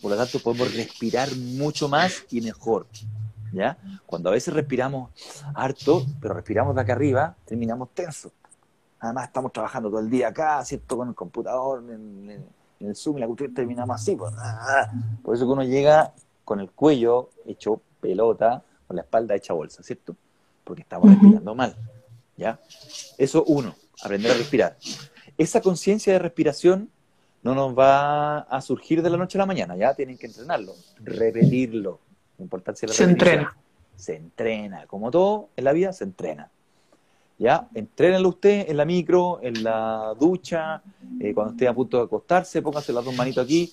Por lo tanto, podemos respirar mucho más y mejor. ¿ya? Cuando a veces respiramos harto, pero respiramos de acá arriba, terminamos tensos. Además, estamos trabajando todo el día acá, ¿cierto? Con el computador, en, el Zoom, y la cultura, terminamos así. Pues, por eso que uno llega con el cuello hecho pelota, con la espalda hecha bolsa, ¿cierto? porque estamos respirando mal. ¿Ya? Eso uno, aprender a respirar. Esa conciencia de respiración no nos va a surgir de la noche a la mañana, ya tienen que entrenarlo, repetirlo. La importancia de la se entrena. Se entrena, como todo en la vida se entrena. ¿Ya? Entrénelo usted en la micro, en la ducha, eh, cuando esté a punto de acostarse, póngase las dos manitos aquí.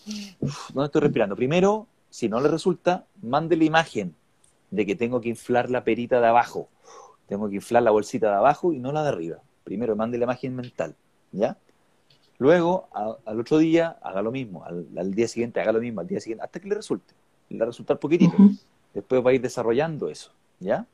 ¿Dónde estoy respirando? Primero, si no le resulta, mande la imagen de que tengo que inflar la perita de abajo tengo que inflar la bolsita de abajo y no la de arriba. Primero mande la imagen mental, ¿ya? Luego, al otro día, haga lo mismo. Al, día siguiente, haga lo mismo. Al día siguiente, hasta que le resulte. Le va a resultar poquitito. Después va a ir desarrollando eso, ¿ya?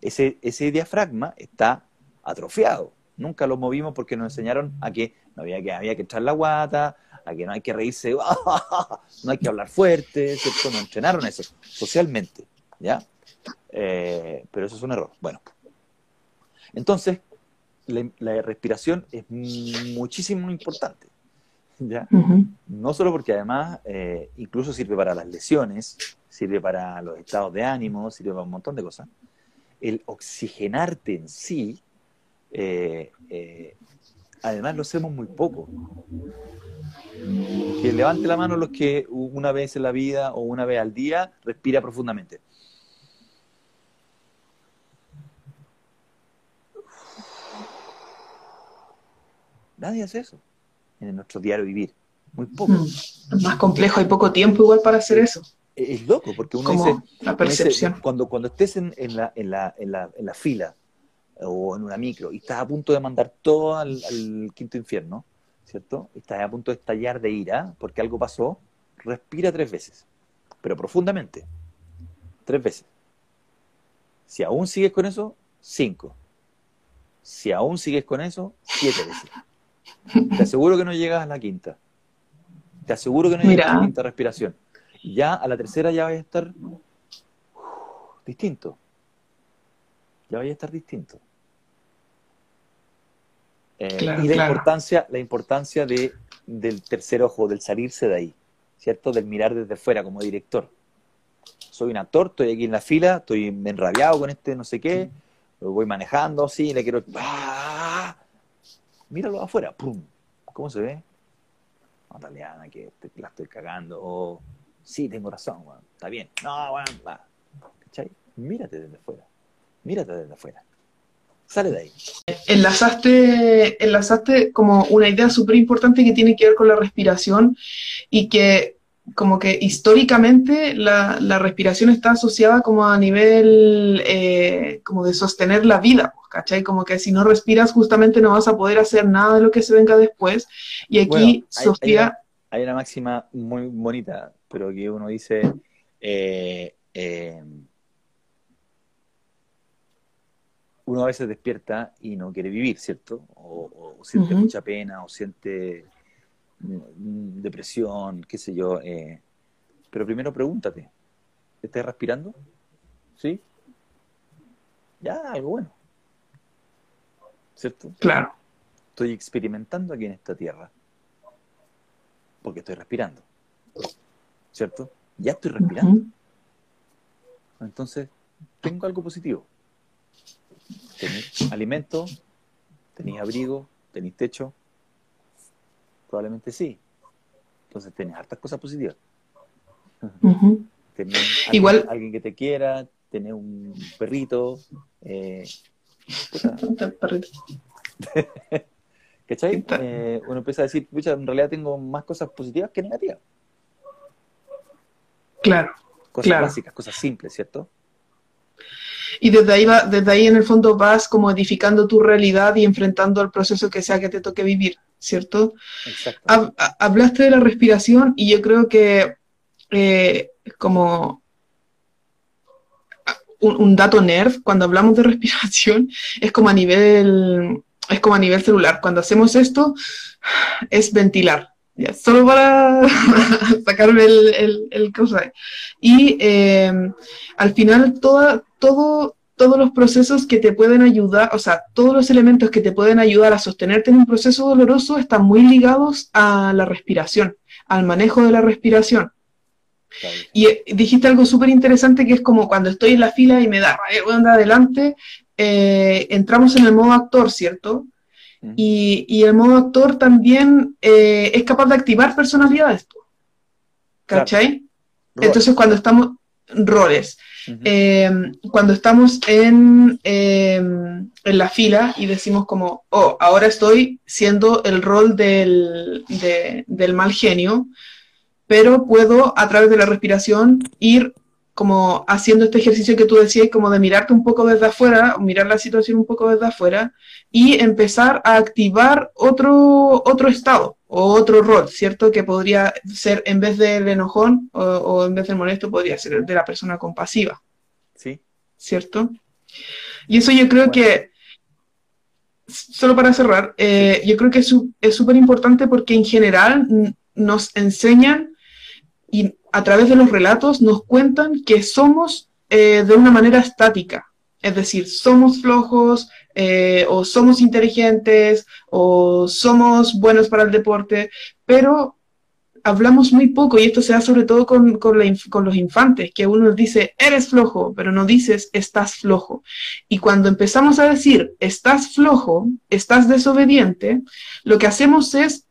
Ese, ese diafragma está atrofiado. Nunca lo movimos porque nos enseñaron a que no había que, había que echar la guata, a que no hay que reírse, no hay que hablar fuerte, ¿cierto? Nos entrenaron eso socialmente, ¿ya? Eh, pero eso es un error. Bueno, entonces, la, respiración es muchísimo importante. ¿ya? No solo porque además eh, incluso sirve para las lesiones, sirve para los estados de ánimo, sirve para un montón de cosas. El oxigenarte en sí, eh, eh, además lo hacemos muy poco. Que levante la mano los que una vez en la vida o una vez al día respira profundamente. Nadie hace eso en nuestro diario vivir. Muy poco. Mm. más complejo, hay poco tiempo igual para hacer eso. Es, loco, porque uno Como dice, la percepción. cuando, cuando estés en, en, la, en, la, en, la, en la fila o en una micro y estás a punto de mandar todo al, al quinto infierno, ¿cierto? Estás a punto de estallar de ira porque algo pasó, respira tres veces, pero profundamente, tres veces. Si aún sigues con eso, cinco. Si aún sigues con eso, siete veces. Te aseguro que no llegas a la quinta. Te aseguro que no llegas a la quinta respiración. Ya a la tercera ya vas a estar uh, distinto. Ya vaya a estar distinto. Eh, Claro, y la claro. importancia, la importancia de, del tercer ojo, del salirse de ahí, ¿cierto? Del mirar desde fuera como director. Soy un actor, estoy aquí en la fila, estoy enrabiado con este no sé qué, lo voy manejando, sí, le quiero... ¡Ah! Míralo afuera, ¡pum! ¿Cómo se ve? No, Taliana, que la estoy cagando. O, sí, tengo razón, weón, está bien. No, weón, va. ¿Cachai? Mírate desde afuera. Mírate desde afuera. Sale de ahí. enlazaste, enlazaste como una idea súper importante que tiene que ver con la respiración y que como que históricamente la, respiración está asociada como a nivel eh, como de sostener la vida, ¿cachai? Como que si no respiras justamente no vas a poder hacer nada de lo que se venga después. Y aquí Bueno, hay- hay Sofía, una- Hay una máxima muy bonita, pero que uno dice, eh, eh, uno a veces despierta y no quiere vivir, ¿cierto? O, o siente mucha pena, o siente mm, depresión, qué sé yo. eh. Pero primero pregúntate, ¿estás respirando? ¿Sí? Ya, algo bueno. ¿Cierto? claro, Estoy experimentando aquí en esta tierra. Porque estoy respirando. ¿Cierto? Ya estoy respirando. Entonces, tengo algo positivo. Tenéis alimento, tenéis abrigo, tenéis techo. Probablemente sí. Entonces, tenés hartas cosas positivas. Tenés alguien, Igual- alguien que te quiera, tenés un perrito. Eh. ¿Cachai? Eh, uno empieza a decir, pucha, en realidad tengo más cosas positivas que negativas. Claro. Cosas Claro. básicas, cosas simples, ¿cierto? Y desde ahí, va, desde ahí en el fondo vas como edificando tu realidad y enfrentando el proceso que sea que te toque vivir, ¿cierto? Exacto. Hab- ha- hablaste de la respiración y yo creo que eh, como un, dato nerd, cuando hablamos de respiración, es como a nivel, es como a nivel celular. Cuando hacemos esto, es ventilar. Solo para sacarme el, el, cosa. Y eh, al final, toda, todo, todos los procesos que te pueden ayudar, o sea, todos los elementos que te pueden ayudar a sostenerte en un proceso doloroso están muy ligados a la respiración, al manejo de la respiración. Y eh, dijiste algo súper interesante que es como cuando estoy en la fila y me da rabia, voy a andar adelante, eh, entramos en el modo actor, ¿cierto? Ujú. Y, y el modo actor también eh, es capaz de activar personalidades, ¿cachai? Entonces cuando estamos, roles, eh, cuando estamos en, eh, en la fila y decimos como, oh, ahora estoy siendo el rol del, de- del mal genio, pero puedo a través de la respiración ir como haciendo este ejercicio que tú decías, como de mirarte un poco desde afuera, mirar la situación un poco desde afuera y empezar a activar otro, otro estado o otro rol, ¿cierto? Que podría ser, en vez del enojón o, o en vez del molesto, podría ser el de la persona compasiva, Sí, ¿cierto? Y eso yo creo Bueno. que, solo para cerrar, eh, yo creo que es súper importante porque en general nos enseñan y a través de los relatos nos cuentan que somos eh, de una manera estática. Es decir, somos flojos, eh, o somos inteligentes, o somos buenos para el deporte, pero hablamos muy poco, y esto se da sobre todo con, con los infantes, que uno dice, eres flojo, pero no dices, estás flojo. Y cuando empezamos a decir, estás flojo, estás desobediente, lo que hacemos es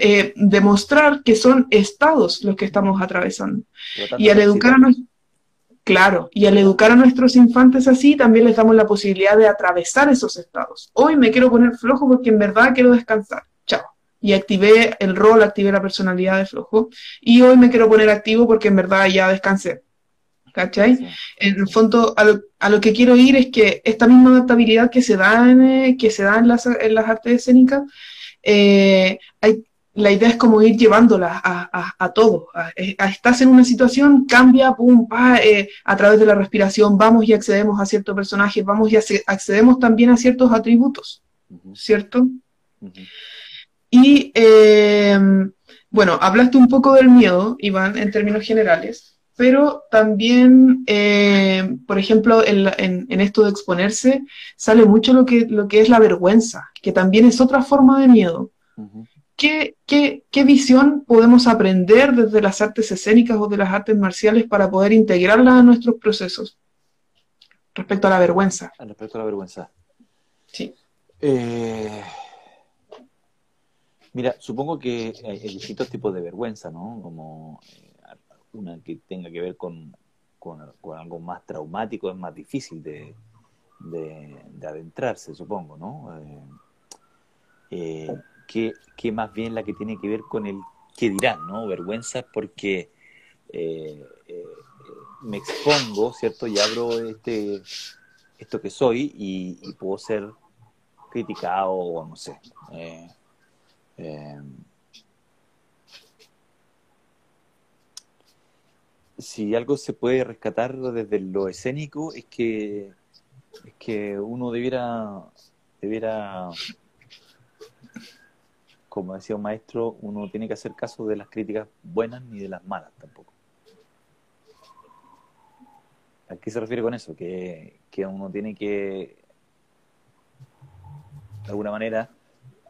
eh, demostrar que son estados los que estamos atravesando. lo Y al educar a, nos- Claro, y al educar a nuestros infantes así, también les damos la posibilidad de atravesar esos estados. Hoy me quiero poner flojo porque en verdad quiero descansar. Chao. Y activé el rol, activé la personalidad de flojo. Y hoy me quiero poner activo porque en verdad ya descansé. ¿Cachai? En el fondo, a lo, que quiero ir es que esta misma adaptabilidad que se da en, eh, que se da en, las, en las artes escénicas, eh, hay, la idea es como ir llevándola a, a, todo. estás en una situación, cambia, pum, pa, eh, a través de la respiración, vamos y accedemos a ciertos personajes, vamos y accedemos también a ciertos atributos, ¿cierto? Y em, bueno, hablaste un poco del miedo, Iván, en términos generales, pero también, em, por ejemplo, en, en, esto de exponerse, sale mucho lo que, lo que es la vergüenza, que también es otra forma de miedo. ¿Qué, qué, visión podemos aprender desde las artes escénicas o de las artes marciales para poder integrarlas a nuestros procesos respecto a la vergüenza? Respecto a la vergüenza. Sí. Eh, mira, supongo que hay distintos tipos de vergüenza, ¿no? Como eh, una que tenga que ver con, algo más traumático es más difícil de, adentrarse, supongo, ¿no? Eh, que, más bien la que tiene que ver con el qué dirán, ¿no? Vergüenza porque eh, eh, me expongo, ¿cierto? Y abro este, esto que soy y, puedo ser criticado o no sé. Eh, si algo se puede rescatar desde lo escénico es que es que uno debiera debiera como decía un maestro, uno tiene que hacer caso de las críticas buenas ni de las malas tampoco. ¿A qué se refiere con eso? Que, uno tiene que, de alguna manera,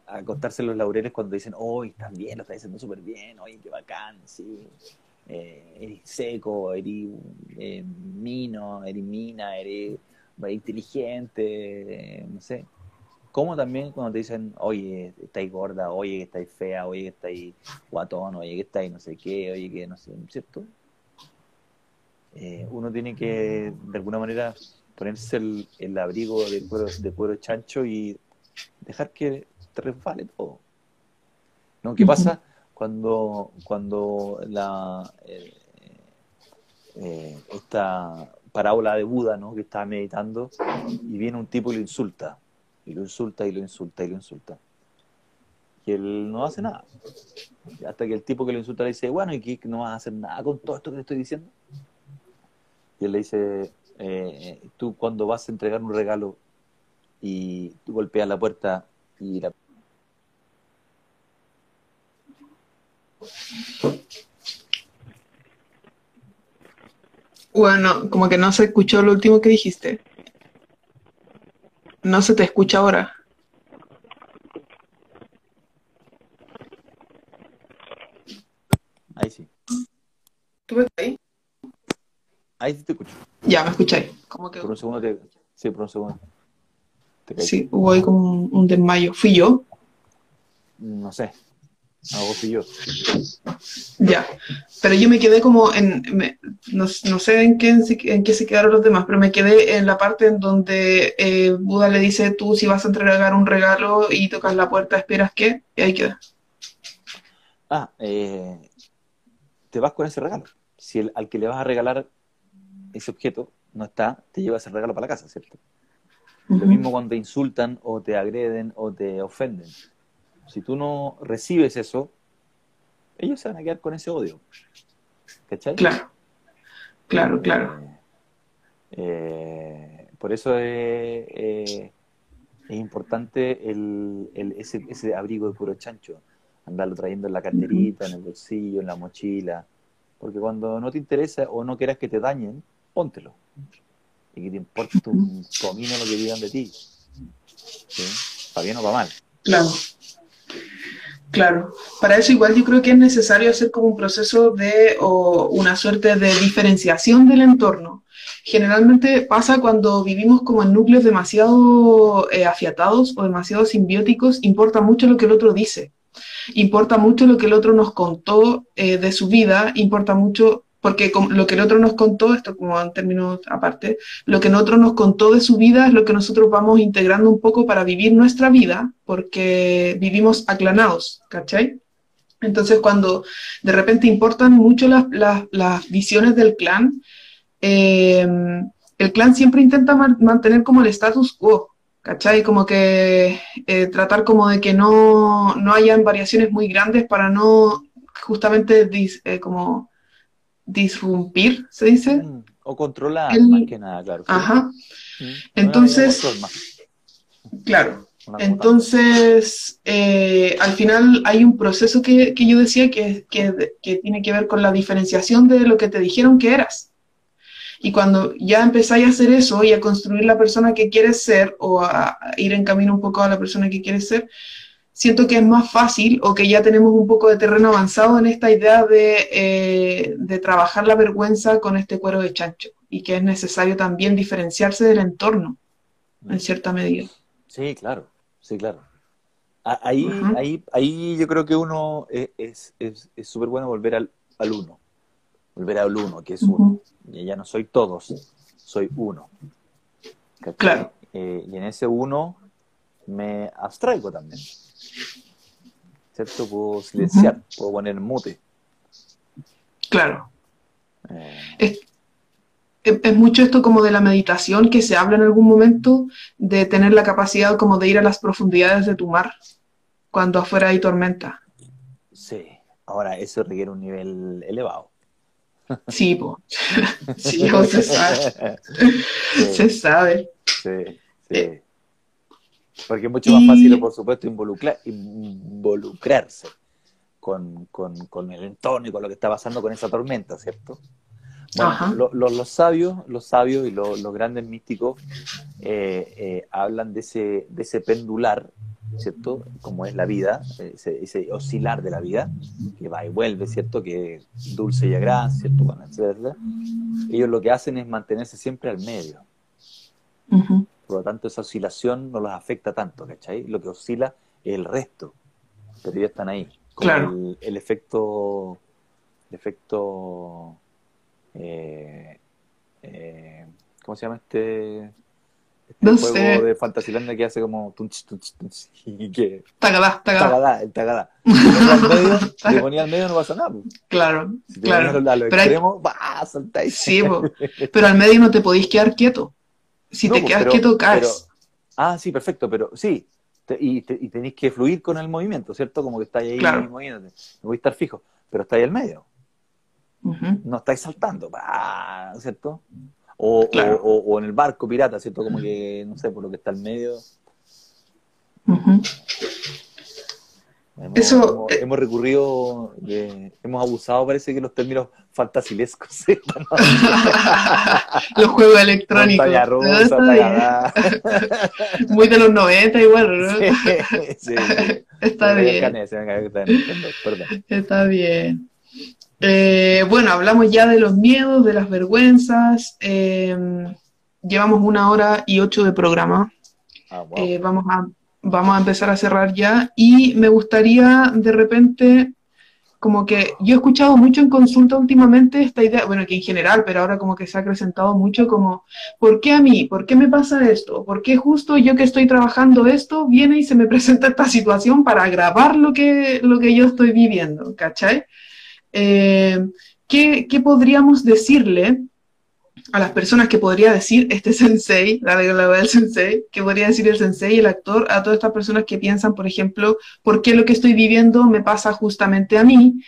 acostarse en los laureles cuando dicen, hoy están bien, lo estás diciendo súper bien, hoy qué bacán, sí, eh, eres seco, eres eh, mino, eres mina, eres inteligente, no sé como también cuando te dicen, oye, estáis gorda, oye, que estáis fea, oye, que estáis guatón, oye, que estáis no sé qué, oye, que no sé, ¿cierto? Eh, uno tiene que, de alguna manera, ponerse el, abrigo de cuero, de cuero chancho y dejar que te resbale todo. ¿No? ¿Qué pasa cuando, cuando la, eh, eh, esta parábola de Buda, ¿no? que está meditando, y viene un tipo y lo insulta? Y lo insulta y lo insulta y lo insulta. Y él no hace nada. Hasta que el tipo que lo insulta le dice, bueno, ¿y qué? ¿No vas a hacer nada con todo esto que le estoy diciendo? Y él le dice, eh, tú cuando vas a entregar un regalo y tú golpeas la puerta y la... Bueno, como que no se escuchó lo último que dijiste. No se te escucha ahora. Ahí sí. ¿Tú me ahí? Ahí sí te escucho. Ya, me escucháis. ¿Cómo que? Por un segundo te... Sí, por un segundo. sí, hubo ahí como un, un desmayo. ¿Fui yo? No sé. Algo fui yo. Ya, pero yo me quedé como en, no, sé en qué, en qué se quedaron los demás, pero me quedé en la parte en donde eh, Buda le dice, tú si vas a entregar un regalo y tocas la puerta, esperas qué, y ahí queda. Ah, eh, te vas con ese regalo. Si el, al que le vas a regalar ese objeto no está, te llevas el regalo para la casa, ¿cierto? Lo mismo cuando te insultan o te agreden o te ofenden si tú no recibes eso, ellos se van a quedar con ese odio. ¿Cachai? Claro, claro, claro. Eh, eh, por eso es, es importante el, ese, ese, abrigo de puro chancho, andarlo trayendo en la carterita, en el bolsillo, en la mochila, porque cuando no te interesa o no quieras que te dañen, póntelo. Y que te importe un comino lo que digan de ti. ¿Sí? ¿Para bien o para mal? Claro. Claro, para eso igual yo creo que es necesario hacer como un proceso de o una suerte de diferenciación del entorno. Generalmente pasa cuando vivimos como en núcleos demasiado eh, afiatados o demasiado simbióticos, importa mucho lo que el otro dice, importa mucho lo que el otro nos contó eh, de su vida, importa mucho porque lo que el otro nos contó, esto como en términos aparte, lo que el otro nos contó de su vida es lo que nosotros vamos integrando un poco para vivir nuestra vida, porque vivimos aclanados, ¿cachai? Entonces, cuando de repente importan mucho las, las, visiones del clan, eh, el clan siempre intenta mantener como el status quo, ¿cachai? Como que eh, tratar como de que no, no hayan variaciones muy grandes para no justamente eh, como disrumpir, ¿se dice? Mm, o controlar, más que nada, claro. Ajá. Mm, Entonces, claro. Entonces, eh, al final hay un proceso que, yo decía que, que, tiene que ver con la diferenciación de lo que te dijeron que eras. Y cuando ya empezáis a hacer eso y a construir la persona que quieres ser o a, ir en camino un poco a la persona que quieres ser, siento que es más fácil o que ya tenemos un poco de terreno avanzado en esta idea de, eh, de trabajar la vergüenza con este cuero de chancho y que es necesario también diferenciarse del entorno en cierta medida. Sí, claro, sí, claro. Ahí, ahí, ahí yo creo que uno es súper es, bueno volver al, al uno, volver al uno, que es uno. Y ya no soy todos, soy uno. Claro. Eh, y en ese uno me abstraigo también. ¿Cierto? Puedo silenciar, puedo poner mute. Claro. Eh. Es, mucho esto como de la meditación que se habla en algún momento de tener la capacidad como de ir a las profundidades de tu mar cuando afuera hay tormenta. Sí, ahora eso requiere un nivel elevado. Sí, sí, se sabe. Se sabe. Sí, sí. Porque es mucho más fácil, por supuesto, involucrar, involucrarse con, el entorno y con lo que está pasando con esa tormenta, ¿cierto? Bueno, los sabios, los sabios y los grandes místicos eh, eh, hablan de ese, de ese pendular ¿cierto? Como es la vida, ese, oscilar de la vida, que va y vuelve, ¿cierto? Que dulce y agradable, ¿cierto? Ellos lo que hacen es mantenerse siempre al medio. Por lo tanto, esa oscilación no los afecta tanto, ¿cachai? Lo que oscila es el resto, pero ellos están ahí. claro. el, efecto, el efecto, eh, eh, ¿cómo se llama este? no juego sé. de Fantasylandia que hace como tunch, tunch, tunch, y que... Tagadá, tagadá. Tagadá, el tagadá. te ponía al medio no pasa nada. Claro, si te claro. A los extremos, va, saltáis. Sí, pero al medio no te podéis quedar quieto. Si te quedas quieto, caes. ah, sí, perfecto, pero sí. y, te, y tenéis que fluir con el movimiento, ¿cierto? Como que estáis ahí claro. moviéndote. No voy a estar fijo, pero estáis al medio. No estáis saltando, ¿cierto? O, o, en el barco pirata, ¿cierto? Como que, no sé, por lo que está al medio. Hemos, Eso, eh, hemos, recurrido, hemos abusado, parece que los términos fantasilescos. los juegos electrónicos. Muy de los 90 igual, ¿no? Sí, Está bien. Está bien. Eh, bueno, hablamos ya de los miedos, de las vergüenzas. Eh, llevamos una hora y ocho de programa. Ah, vamos, a, vamos a empezar a cerrar ya. Y me gustaría de repente, como que yo he escuchado mucho en consulta últimamente esta idea, bueno, que en general, pero ahora como que se ha acrecentado mucho como, ¿por qué a mí? ¿Por qué me pasa esto? ¿Por qué justo yo que estoy trabajando esto viene y se me presenta esta situación para agravar lo que, lo que yo estoy viviendo? ¿Cachai? Eh, ¿qué, podríamos decirle a las personas que podría decir este sensei, la regla del sensei, que podría decir el sensei, el actor, a todas estas personas que piensan, por ejemplo, ¿por qué lo que estoy viviendo me pasa justamente a mí?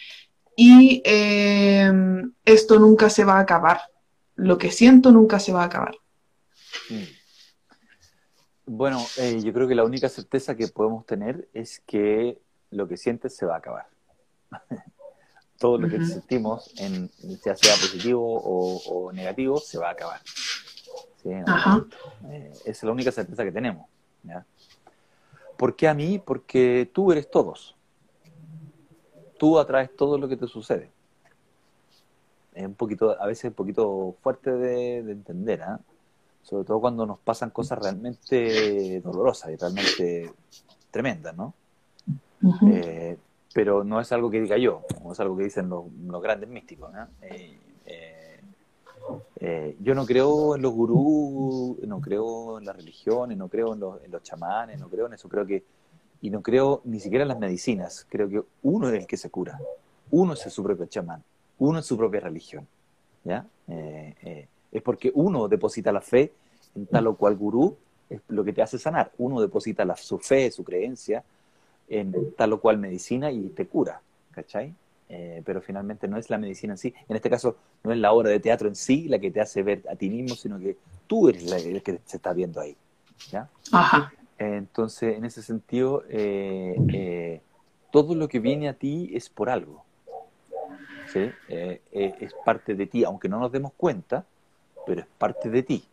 Y eh, esto nunca se va a acabar. Lo que siento nunca se va a acabar. Mm. Bueno, eh, yo creo que la única certeza que podemos tener es que lo que sientes se va a acabar. todo lo que sentimos, en, ya sea positivo o, negativo, se va a acabar. Eh, esa es la única certeza que tenemos. ¿Por qué a mí? Porque tú eres todos. Tú atraes todo lo que te sucede. Es un poquito, a veces un poquito fuerte de, entender, ¿ah? sobre todo cuando nos pasan cosas realmente dolorosas y realmente tremendas, ¿no? Pero no es algo que diga yo, no es algo que dicen los, grandes místicos. Eh, yo no creo en los gurús, no creo en las religiones, no creo en los, en los chamanes, no creo en eso, creo que, y no creo ni siquiera en las medicinas, creo que uno es el que se cura, uno es su propio chamán, uno es su propia religión, ¿ya? es porque uno deposita la fe en tal o cual gurú, es lo que te hace sanar. Uno deposita la, su fe, su creencia en tal o cual medicina y te cura, ¿cachai? Eh, pero finalmente no es la medicina en sí. En este caso, no es la obra de teatro en sí la que te hace ver a ti mismo, sino que tú eres el que se está viendo ahí. ¿ya? Ajá. entonces, en ese sentido, eh, eh, todo lo que viene a ti es por algo. ¿sí? es parte de ti, aunque no nos demos cuenta, pero es parte de ti.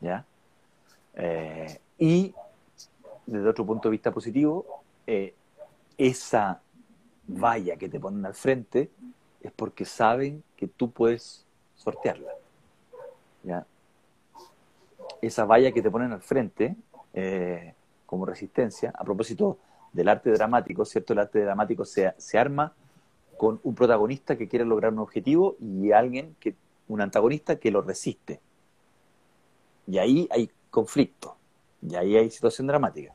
¿ya? Eh, y desde otro punto de vista positivo, eh, esa valla que te ponen al frente es porque saben que tú puedes sortearla. ¿ya? Esa valla que te ponen al frente eh, como resistencia, a propósito del arte dramático, ¿cierto? El arte dramático se, se arma con un protagonista que quiere lograr un objetivo y alguien que un antagonista que lo resiste. Y ahí hay conflicto, y ahí hay situación dramática.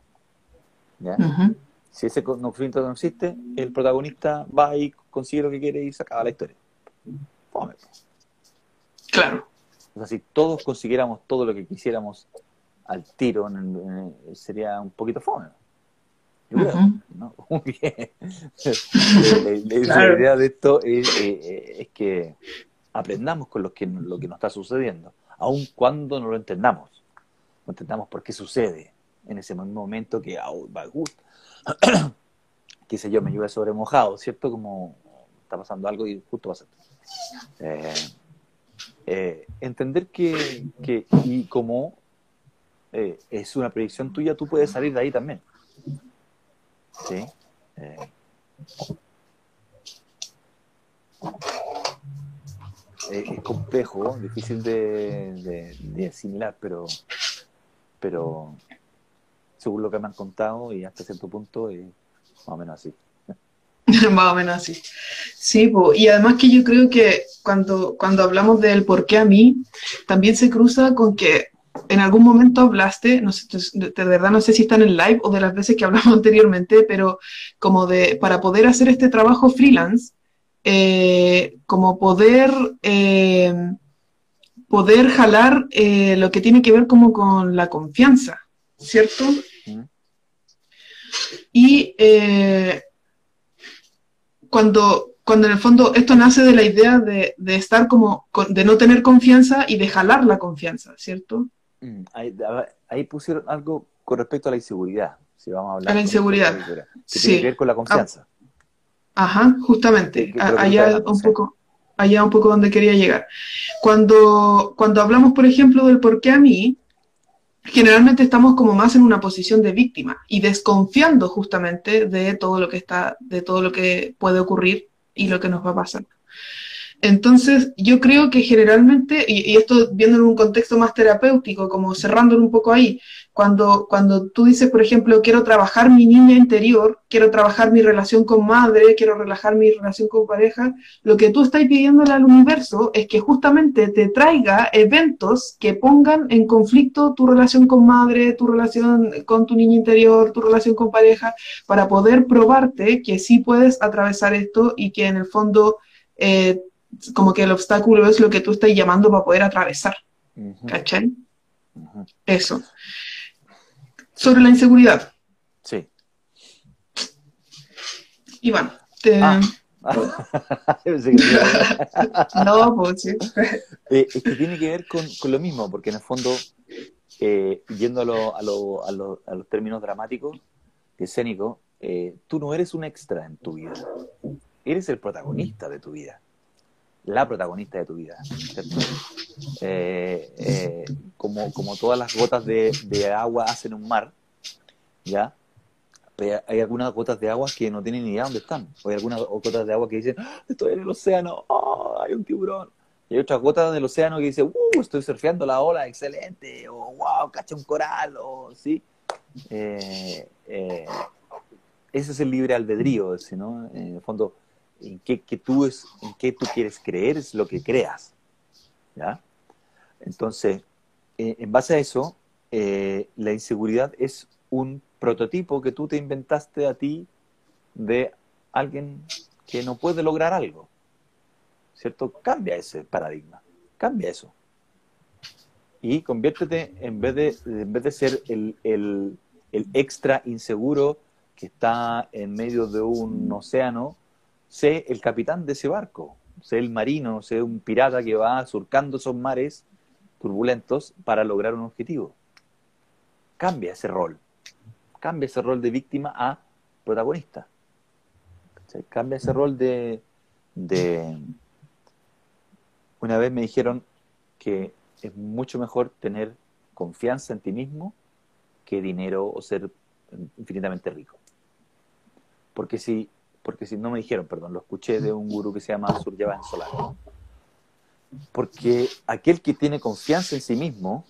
Si ese conflicto no existe, el protagonista va y consigue lo que quiere y se acaba la historia. Fome. Claro. O sea, si todos consiguiéramos todo lo que quisiéramos al tiro, sería un poquito fome. Yo creo, ¿no? la, idea de esto es, eh, es que aprendamos con lo que, lo que nos está sucediendo, aun cuando no lo entendamos. No entendamos por qué sucede en ese mismo momento que, oh, qué sé yo, me llueve sobre mojado, ¿cierto? Como está pasando algo y justo pasa. Eh, eh, entender que, y como eh, es una predicción tuya, tú puedes salir de ahí también. ¿Sí? es complejo, difícil de, de, asimilar, pero, pero según lo que me han contado y hasta cierto punto es más o menos así. más o menos así. Sí, y además que yo creo que cuando, cuando hablamos del por qué a mí, también se cruza con que en algún momento hablaste, no sé, de verdad no sé si está en live o de las veces que hablamos anteriormente, pero como de, para poder hacer este trabajo freelance, eh, como poder, eh, poder jalar eh, lo que tiene que ver como con la confianza, ¿cierto? Y cuando, cuando en el fondo esto nace de la idea de, de, estar como, de no tener confianza y de jalar la confianza, ¿cierto? Mm, ahí, pusieron algo con respecto a la inseguridad, si vamos a hablar. A la inseguridad. Que tiene que ver con la confianza. Ajá, justamente, allá un poco, allá un poco donde quería llegar. Cuando, cuando hablamos, por ejemplo, del por qué a mí, generalmente estamos como más en una posición de víctima y desconfiando justamente de todo lo que está, de todo lo que puede ocurrir y lo que nos va a pasar. Entonces, yo creo que generalmente, y, esto viendo en un contexto más terapéutico, como cerrándolo un poco ahí, cuando, cuando tú dices, por ejemplo, quiero trabajar mi niña interior, quiero trabajar mi relación con madre, quiero relajar mi relación con pareja, lo que tú estás pidiéndole al universo es que justamente te traiga eventos que pongan en conflicto tu relación con madre, tu relación con tu niña interior, tu relación con pareja, para poder probarte que sí puedes atravesar esto y que en el fondo... Eh, como que el obstáculo es lo que tú estás llamando para poder atravesar. ¿Cachai? Eso. Sobre la inseguridad. Sí. Iván, te... Ah. no, pues sí. Eh, es que tiene que ver con, lo mismo, porque en el fondo, eh, yendo a, a, los términos dramáticos, escénicos, eh, tú no eres un extra en tu vida, eres el protagonista de tu vida la protagonista de tu vida. Eh, eh, como, como todas las gotas de, agua hacen un mar, ¿ya? hay algunas gotas de agua que no tienen ni idea dónde están. O hay algunas gotas de agua que dicen, ah, estoy en el océano, oh, hay un tiburón. Y hay otras gotas del océano que dicen, uh, estoy surfeando la ola, excelente, o wow, caché un coral, o sí. Eh, ese es el libre albedrío, ¿no? En el fondo, en qué, que tú es, en qué tú quieres creer es lo que creas. ¿ya? Entonces, eh, en base a eso, eh, la inseguridad es un prototipo que tú te inventaste a ti de alguien que no puede lograr algo. ¿Cierto? Cambia ese paradigma, cambia eso. Y conviértete, en vez de, en vez de ser el, el, el extra inseguro que está en medio de un océano, sé el capitán de ese barco, sé el marino, sé un pirata que va surcando esos mares turbulentos para lograr un objetivo. Cambia ese rol, cambia ese rol de víctima a protagonista. Cambia ese rol de. Una vez me dijeron que es mucho mejor tener confianza en ti mismo que dinero o ser infinitamente rico. Porque si, porque si no me dijeron, perdón, lo escuché de un gurú que se llama Suryavan Solar. Porque aquel que tiene confianza en sí mismo,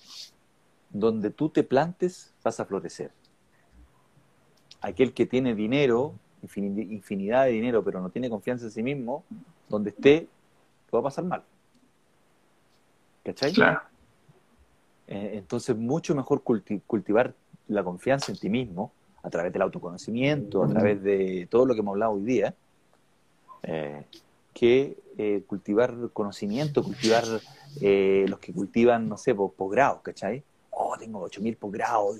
donde tú te plantes, vas a florecer. Aquel que tiene dinero, infinidad de dinero, pero no tiene confianza en sí mismo, donde esté, te va a pasar mal. ¿Cachai? Claro. Eh, entonces, mucho mejor cultivar la confianza en ti mismo a través del autoconocimiento, a través de todo lo que hemos hablado hoy día, eh, que eh, cultivar conocimiento, cultivar los que cultivan, no sé, posgrados, ¿cachai? Oh, tengo 8.000 posgrados,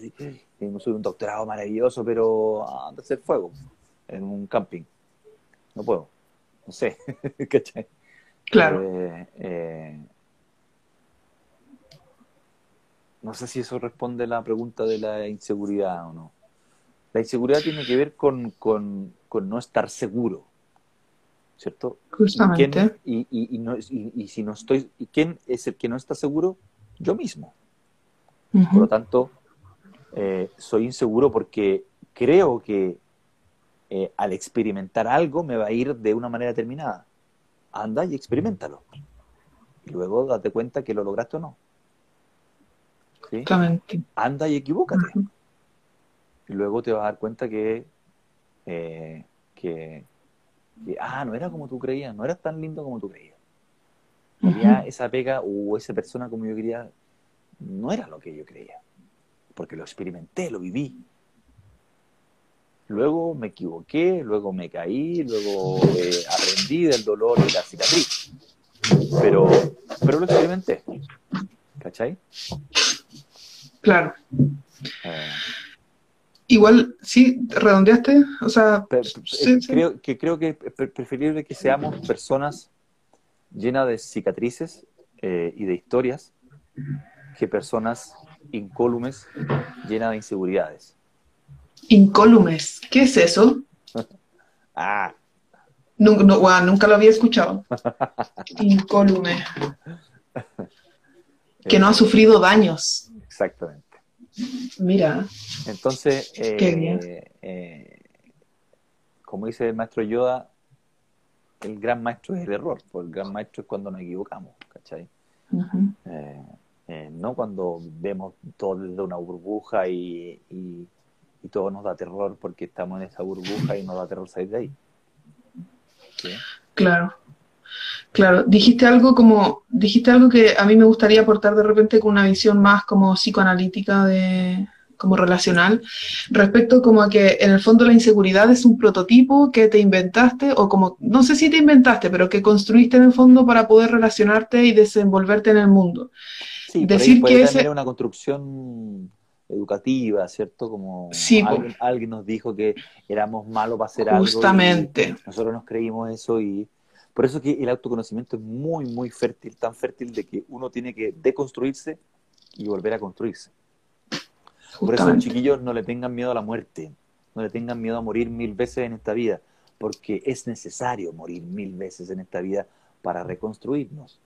tengo, soy un doctorado maravilloso, pero anda a hacer fuego en un camping. No puedo, no sé, ¿cachai? Claro. No sé si eso responde a la pregunta de la inseguridad o no. La inseguridad tiene que ver con, con, no estar seguro, ¿cierto? Justamente. ¿Y, y, y, y, si no estoy, ¿y quién es el que no está seguro? Yo mismo. Por lo tanto, eh, soy inseguro porque creo que eh, al experimentar algo me va a ir de una manera determinada. Anda y experimentalo. Y luego date cuenta que lo lograste o no. Anda y equivócate. Y luego te vas a dar cuenta que, eh, que, ah, no era como tú creías, no era tan lindo como tú creías. esa pega o esa persona como yo quería, no era lo que yo creía. Porque lo experimenté, lo viví. Luego me equivoqué, luego me caí, luego eh, aprendí del dolor y la cicatriz. Pero, pero lo experimenté. ¿Cachai? Claro. Igual, sí, redondeaste, o sea, creo, que creo que es preferible que seamos personas llenas de cicatrices eh, y de historias que personas incólumes llenas de inseguridades. Incólumes, ¿qué es eso? ah. Nunca, nunca lo había escuchado. Incólume. Que no ha sufrido daños. Exactamente. Mira. Entonces, eh, eh, como dice el maestro Yoda, el gran maestro es el error, porque el gran maestro es cuando nos equivocamos, ¿cachai? Eh, no cuando vemos todo desde una burbuja y, y, todo nos da terror porque estamos en esa burbuja y nos da terror salir de ahí. Claro. Claro, dijiste algo como, dijiste algo que a mí me gustaría aportar de repente con una visión más como psicoanalítica de, como relacional, respecto como a que en el fondo la inseguridad es un prototipo que te inventaste o como, no sé si te inventaste, pero que construiste en el fondo para poder relacionarte y desenvolverte en el mundo. Sí, Decir que es una construcción educativa, ¿cierto? Como alguien, nos dijo que éramos malos para hacer algo. Justamente. Nosotros nos creímos eso y por eso que el autoconocimiento es muy, muy fértil, tan fértil de que uno tiene que deconstruirse y volver a construirse. Por eso, chiquillos, no le tengan miedo a la muerte, no le tengan miedo a morir mil veces en esta vida, porque es necesario morir mil veces en esta vida para reconstruirnos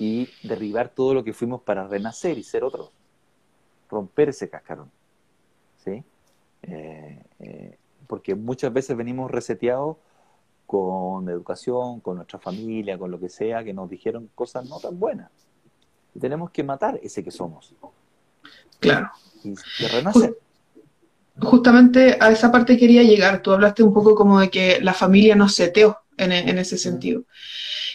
y derribar todo lo que fuimos para renacer y ser otros, romper ese cascarón. ¿sí? Eh, eh, porque muchas veces venimos reseteados con educación, con nuestra familia, con lo que sea, que nos dijeron cosas no tan buenas. Y tenemos que matar ese que somos. Claro. Y, renacer. Justamente a esa parte quería llegar. Tú hablaste un poco como de que la familia nos seteó, en, en ese sentido.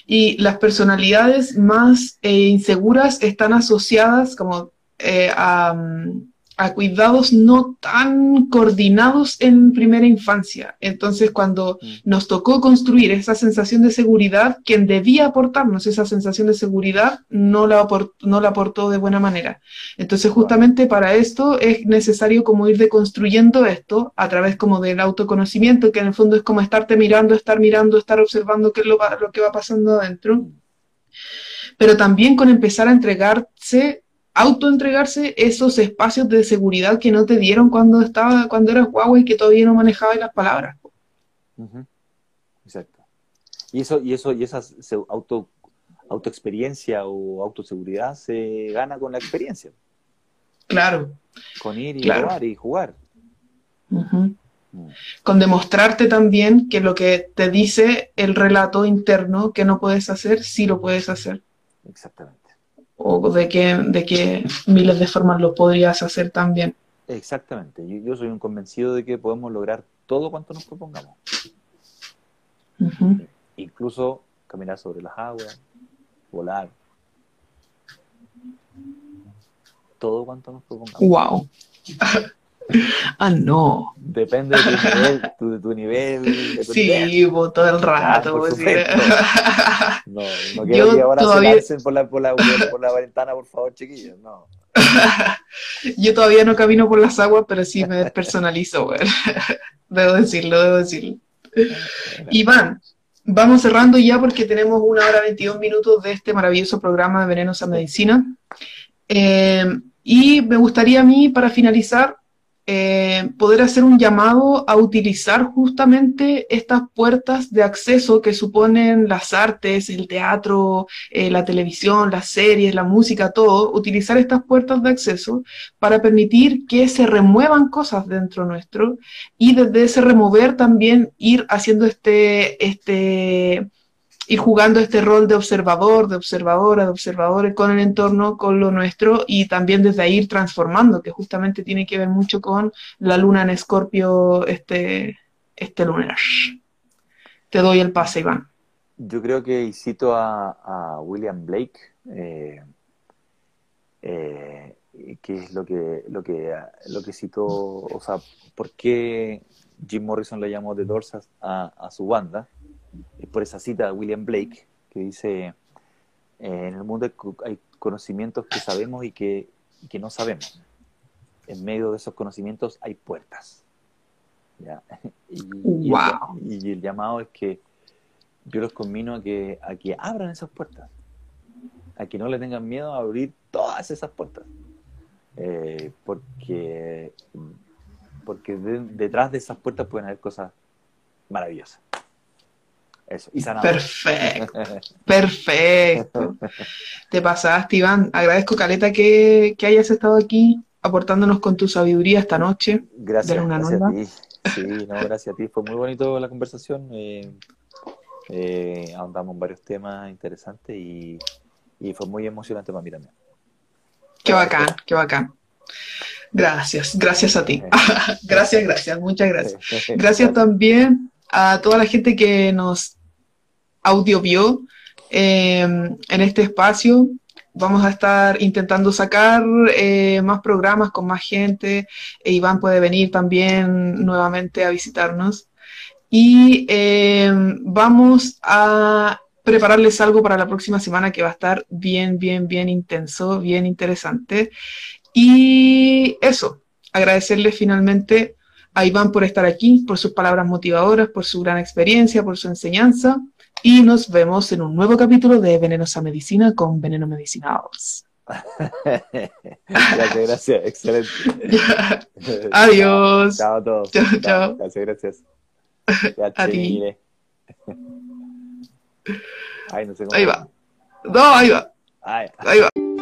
Y las personalidades más eh, inseguras están asociadas como eh, a, mm, a cuidados no tan coordinados en primera infancia. Entonces, cuando Mm. nos tocó construir esa sensación de seguridad, quien debía aportarnos esa sensación de seguridad no la, apor- no la aportó de buena manera. Entonces, justamente para esto es necesario como ir deconstruyendo esto a través como del autoconocimiento, que en el fondo es como estarte mirando, estar mirando, estar observando qué es lo, lo que va pasando adentro. Pero también con empezar a entregarse autoentregarse esos espacios de seguridad que no te dieron cuando estaba, cuando eras guagua y que todavía no manejabas las palabras. Exacto. Y eso, y eso, y esa auto, autoexperiencia o autoseguridad se gana con la experiencia, Claro. con ir y Claro. probar y jugar. Mm. Con demostrarte también que lo que te dice el relato interno que no puedes hacer, sí lo puedes hacer. Exactamente. O de que, de que miles de formas lo podrías hacer también. Exactamente. Yo, yo soy un convencido de que podemos lograr todo cuanto nos propongamos. Incluso caminar sobre las aguas, volar. Todo cuanto nos propongamos. Wow. ah, no. Depende de tu nivel, tu- de tu nivel de. Sí, bo, todo el rato. sí. supuesto. No, no quiero Yo que ahora todavía- se lancen por la, por, la, por la ventana, por favor, chiquillos. No. Yo todavía no camino por las aguas, pero sí me despersonalizo, güey. Debo decirlo, debo decirlo. Iván, vamos cerrando ya porque tenemos una hora 22 minutos de este maravilloso programa de Venenos a Medicina. Eh, y me gustaría a mí, para finalizar, eh, poder hacer un llamado a utilizar justamente estas puertas de acceso que suponen las artes, el teatro, eh, la televisión, las series, la música, todo, utilizar estas puertas de acceso para permitir que se remuevan cosas dentro nuestro y desde ese remover también ir haciendo este, este, ir jugando este rol de observador, de observadora, de observadores con el entorno, con lo nuestro y también desde ahí ir transformando, que justamente tiene que ver mucho con la luna en Escorpio este, este lunar. Te doy el pase, Iván. Yo creo que cito a, a William Blake, eh, eh, que es lo que, lo que, lo que citó, o sea, ¿por qué Jim Morrison le llamó The Doors a, a su banda? Es por esa cita de William Blake, que dice, eh, en el mundo hay co- hay conocimientos que sabemos y que, y que no sabemos. En medio de esos conocimientos hay puertas. ¿ya? Y, y el- Wow. y el llamado es que yo los conmino a que, a que abran esas puertas, a que no le tengan miedo a abrir todas esas puertas, Eh, porque, porque de- detrás de esas puertas pueden haber cosas maravillosas. Eso, y. Perfecto, perfecto. Te pasaste, Iván. Agradezco, Caleta, que, que hayas estado aquí aportándonos con tu sabiduría esta noche. Gracias, gracias Nueva. a ti. Sí, no, gracias a ti. Fue muy bonito la conversación. Eh, eh, ahondamos en varios temas interesantes y, y fue muy emocionante para mí también. Qué bacán, qué bacán. Gracias, gracias a ti. gracias, gracias, muchas gracias. Gracias también a toda la gente que nos audiovio eh, en este espacio. Vamos a estar intentando sacar eh, más programas con más gente. E Iván puede venir también nuevamente a visitarnos. Y eh, vamos a prepararles algo para la próxima semana que va a estar bien, bien, bien intenso, bien interesante. Y eso, agradecerle finalmente a Iván por estar aquí, por sus palabras motivadoras, por su gran experiencia, por su enseñanza. Y nos vemos en un nuevo capítulo de Venenosa Medicina con Veneno Medicinados. gracias, gracias, excelente. Adiós. Chao a todos. Chao, chao. Gracias, gracias. Ya, A ti. Chile. Ay, no sé cómo. Ahí va. No, ahí va. Ay. Ahí va.